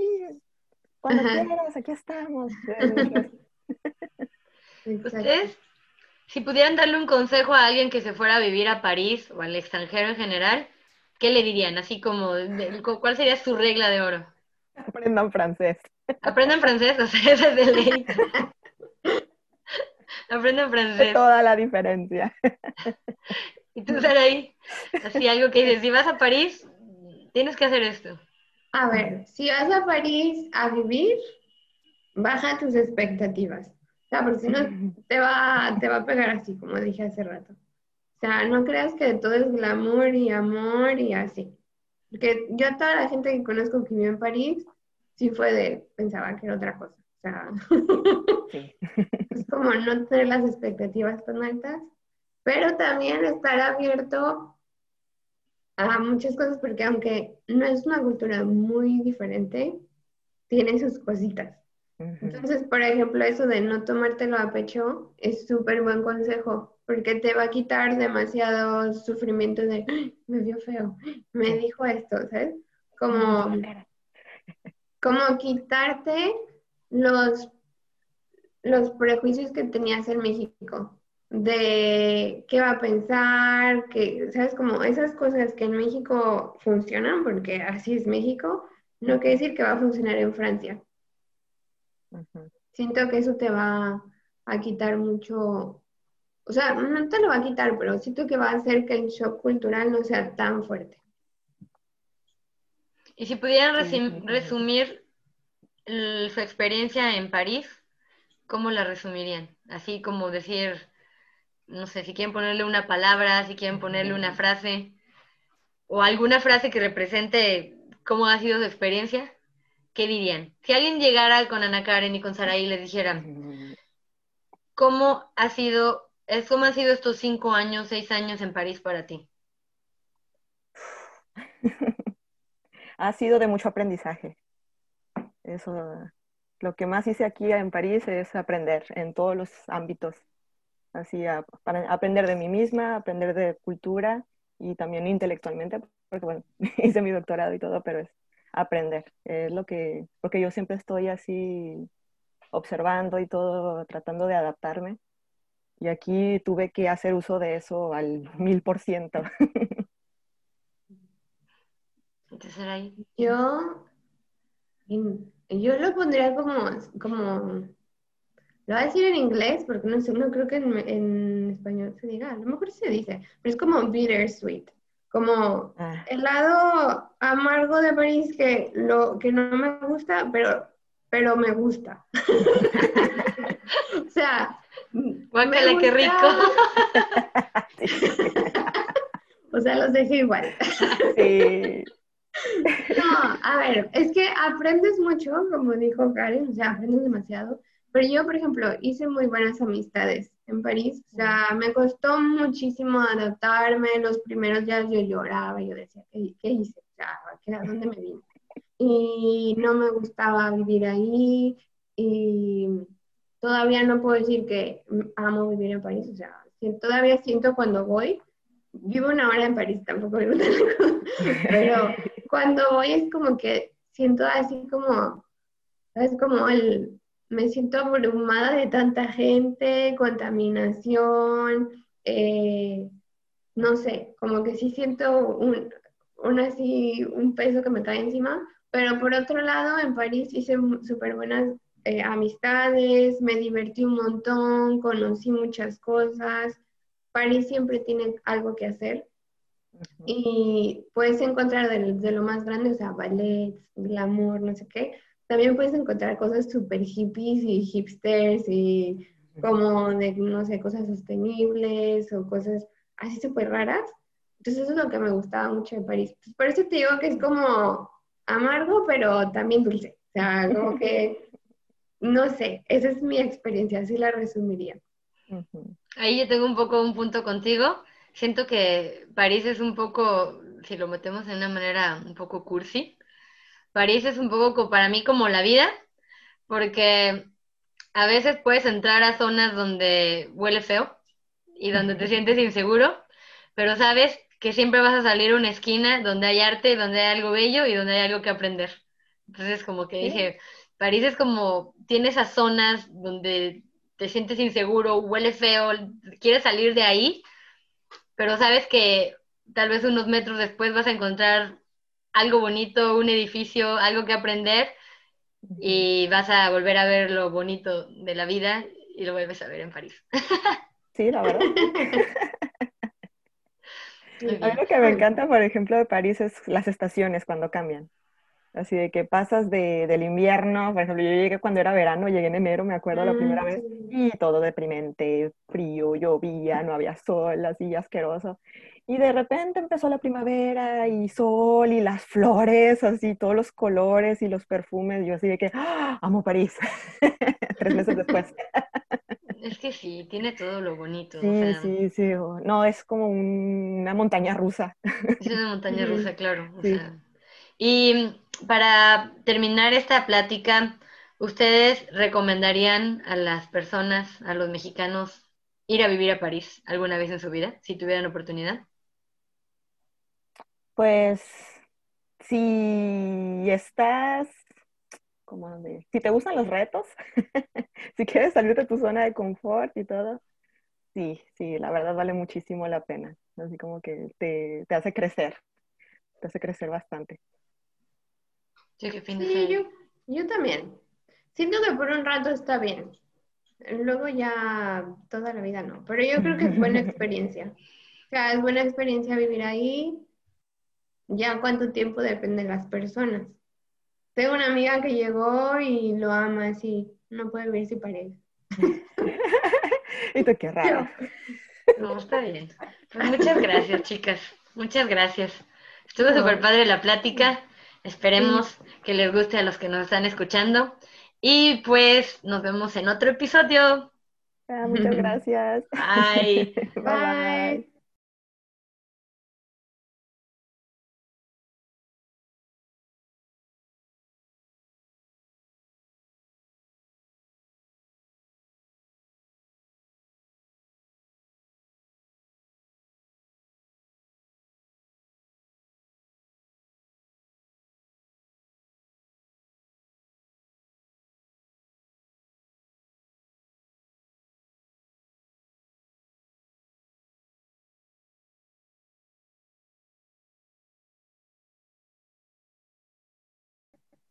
Speaker 2: cuando quieras, aquí estamos. <laughs>
Speaker 1: ¿Ustedes si pudieran darle un consejo a alguien que se fuera a vivir a París o al extranjero en general, ¿qué le dirían? Así como, ¿cuál sería su regla de oro?
Speaker 2: Aprendan francés.
Speaker 1: Aprendan francés, o sea, <laughs> esa es de ley. <laughs> Aprendan francés.
Speaker 2: toda la diferencia.
Speaker 1: Y tú, ahí, así algo que dices, si vas a París, tienes que hacer esto.
Speaker 3: A ver, si vas a París a vivir, baja tus expectativas. O sea, porque si no te va, te va a pegar así, como dije hace rato. O sea, no creas que todo es glamour y amor y así. Porque yo toda la gente que conozco que vive en París, sí fue de, pensaba que era otra cosa. O sea, <laughs> es como no tener las expectativas tan altas, pero también estar abierto a muchas cosas, porque aunque no es una cultura muy diferente, tiene sus cositas. Entonces, por ejemplo, eso de no tomártelo a pecho es súper buen consejo, porque te va a quitar demasiado sufrimiento de, me vio feo, me dijo esto, ¿sabes? Como, <laughs> como quitarte los, los prejuicios que tenías en México, de qué va a pensar, que, ¿sabes? Como esas cosas que en México funcionan, porque así es México, no quiere decir que va a funcionar en Francia. Siento que eso te va a quitar mucho, o sea, no te lo va a quitar, pero siento que va a hacer que el shock cultural no sea tan fuerte.
Speaker 1: Y si pudieran resumir su experiencia en París, ¿cómo la resumirían? Así como decir, no sé, si quieren ponerle una palabra, si quieren ponerle una frase, o alguna frase que represente cómo ha sido su experiencia. ¿qué dirían? Si alguien llegara con Ana Karen y con Saraí y les dijera, ¿cómo ha sido, cómo han sido estos cinco años, seis años en París para ti? <laughs>
Speaker 2: ha sido de mucho aprendizaje. Eso, lo que más hice aquí en París es aprender en todos los ámbitos. Así, para aprender de mí misma, aprender de cultura y también intelectualmente, porque bueno, <laughs> hice mi doctorado y todo, pero es aprender. Es lo que, porque yo siempre estoy así observando y todo, tratando de adaptarme. Y aquí tuve que hacer uso de eso al mil por ciento. <laughs>
Speaker 3: Yo, yo lo pondría como, como, lo voy a decir en inglés porque no sé, no creo que en, español se diga, a lo mejor se dice, pero es como bittersweet, como ah. el lado amargo de París que, lo, que no me gusta, pero, pero me gusta. <laughs> o sea,
Speaker 1: Guácala, qué rico. <laughs>
Speaker 3: o sea, los dejé igual. sí. <laughs> No, a ver, es que aprendes mucho, como dijo Karen, o sea, aprendes demasiado. Pero yo, por ejemplo, hice muy buenas amistades en París. O sea, me costó muchísimo adaptarme. Los primeros días yo lloraba, yo decía, ¿qué, hice? O sea, ¿a dónde me vine? Y no me gustaba vivir ahí. Y todavía no puedo decir que amo vivir en París. O sea, todavía siento cuando voy, vivo una hora en París, tampoco vivo tan lejos, pero <laughs> cuando voy es como que siento así como, es como el, me siento abrumada de tanta gente, contaminación, eh, no sé, como que sí siento un, un, así, un peso que me cae encima, pero por otro lado, en París hice súper buenas eh, amistades, me divertí un montón, conocí muchas cosas, París siempre tiene algo que hacer. Y puedes encontrar de, lo más grande, o sea, ballet, glamour, no sé qué. También puedes encontrar cosas súper hippies y hipsters y como de, no sé, cosas sostenibles o cosas así súper raras. Entonces eso es lo que me gustaba mucho de París. Pues, por eso te digo que es como amargo, pero también dulce. O sea, como que, <laughs> no sé, esa es mi experiencia, así la resumiría.
Speaker 1: Ahí yo tengo un poco un punto contigo. Siento que París es un poco, si lo metemos de una manera un poco cursi, París es un poco para mí como la vida, porque a veces puedes entrar a zonas donde huele feo y donde te sientes inseguro, pero sabes que siempre vas a salir a una esquina donde hay arte, donde hay algo bello y donde hay algo que aprender. Entonces como que dije, París es como, tiene esas zonas donde te sientes inseguro, huele feo, quieres salir de ahí, pero sabes que tal vez unos metros después vas a encontrar algo bonito, un edificio, algo que aprender y vas a volver a ver lo bonito de la vida y lo vuelves a ver en París. <laughs>
Speaker 2: Sí, la verdad. A mí lo que me encanta, por ejemplo, de París es las estaciones cuando cambian. Así de que pasas de, del invierno, por ejemplo, yo llegué cuando era verano, llegué en enero, me acuerdo la primera vez, y todo deprimente, frío, llovía, no había sol, así asqueroso. Y de repente empezó la primavera y sol y las flores, así todos los colores y los perfumes. Yo así de que, ¡Ah! amo París, <laughs> tres meses después.
Speaker 1: Es que sí, tiene todo lo bonito.
Speaker 2: Sí, sí, sí. No, es como una montaña rusa.
Speaker 1: Es una montaña <laughs> rusa, claro. O sea, y para terminar esta plática, ¿ustedes recomendarían a las personas, a los mexicanos, ir a vivir a París alguna vez en su vida, si tuvieran oportunidad?
Speaker 2: Pues si estás, como de, si te gustan los retos, <laughs> si quieres salir de tu zona de confort y todo, sí, sí, la verdad vale muchísimo la pena. Así como que te, te hace crecer, te hace crecer bastante.
Speaker 3: Sí, yo, yo también. Siento que por un rato está bien. Luego ya toda la vida no. Pero yo creo que es buena <laughs> experiencia. O sea, es buena experiencia vivir ahí. Ya cuánto tiempo depende de las personas. Tengo una amiga que llegó y lo ama así. No puede vivir sin pareja. <laughs>
Speaker 2: y tú qué raro.
Speaker 1: No, está bien. Pues muchas gracias, chicas. Muchas gracias. Estuvo súper padre la plática. Esperemos que les guste a los que nos están escuchando. Y pues nos vemos en otro episodio.
Speaker 2: Ah, muchas <laughs> gracias.
Speaker 1: bye. <laughs>
Speaker 3: bye.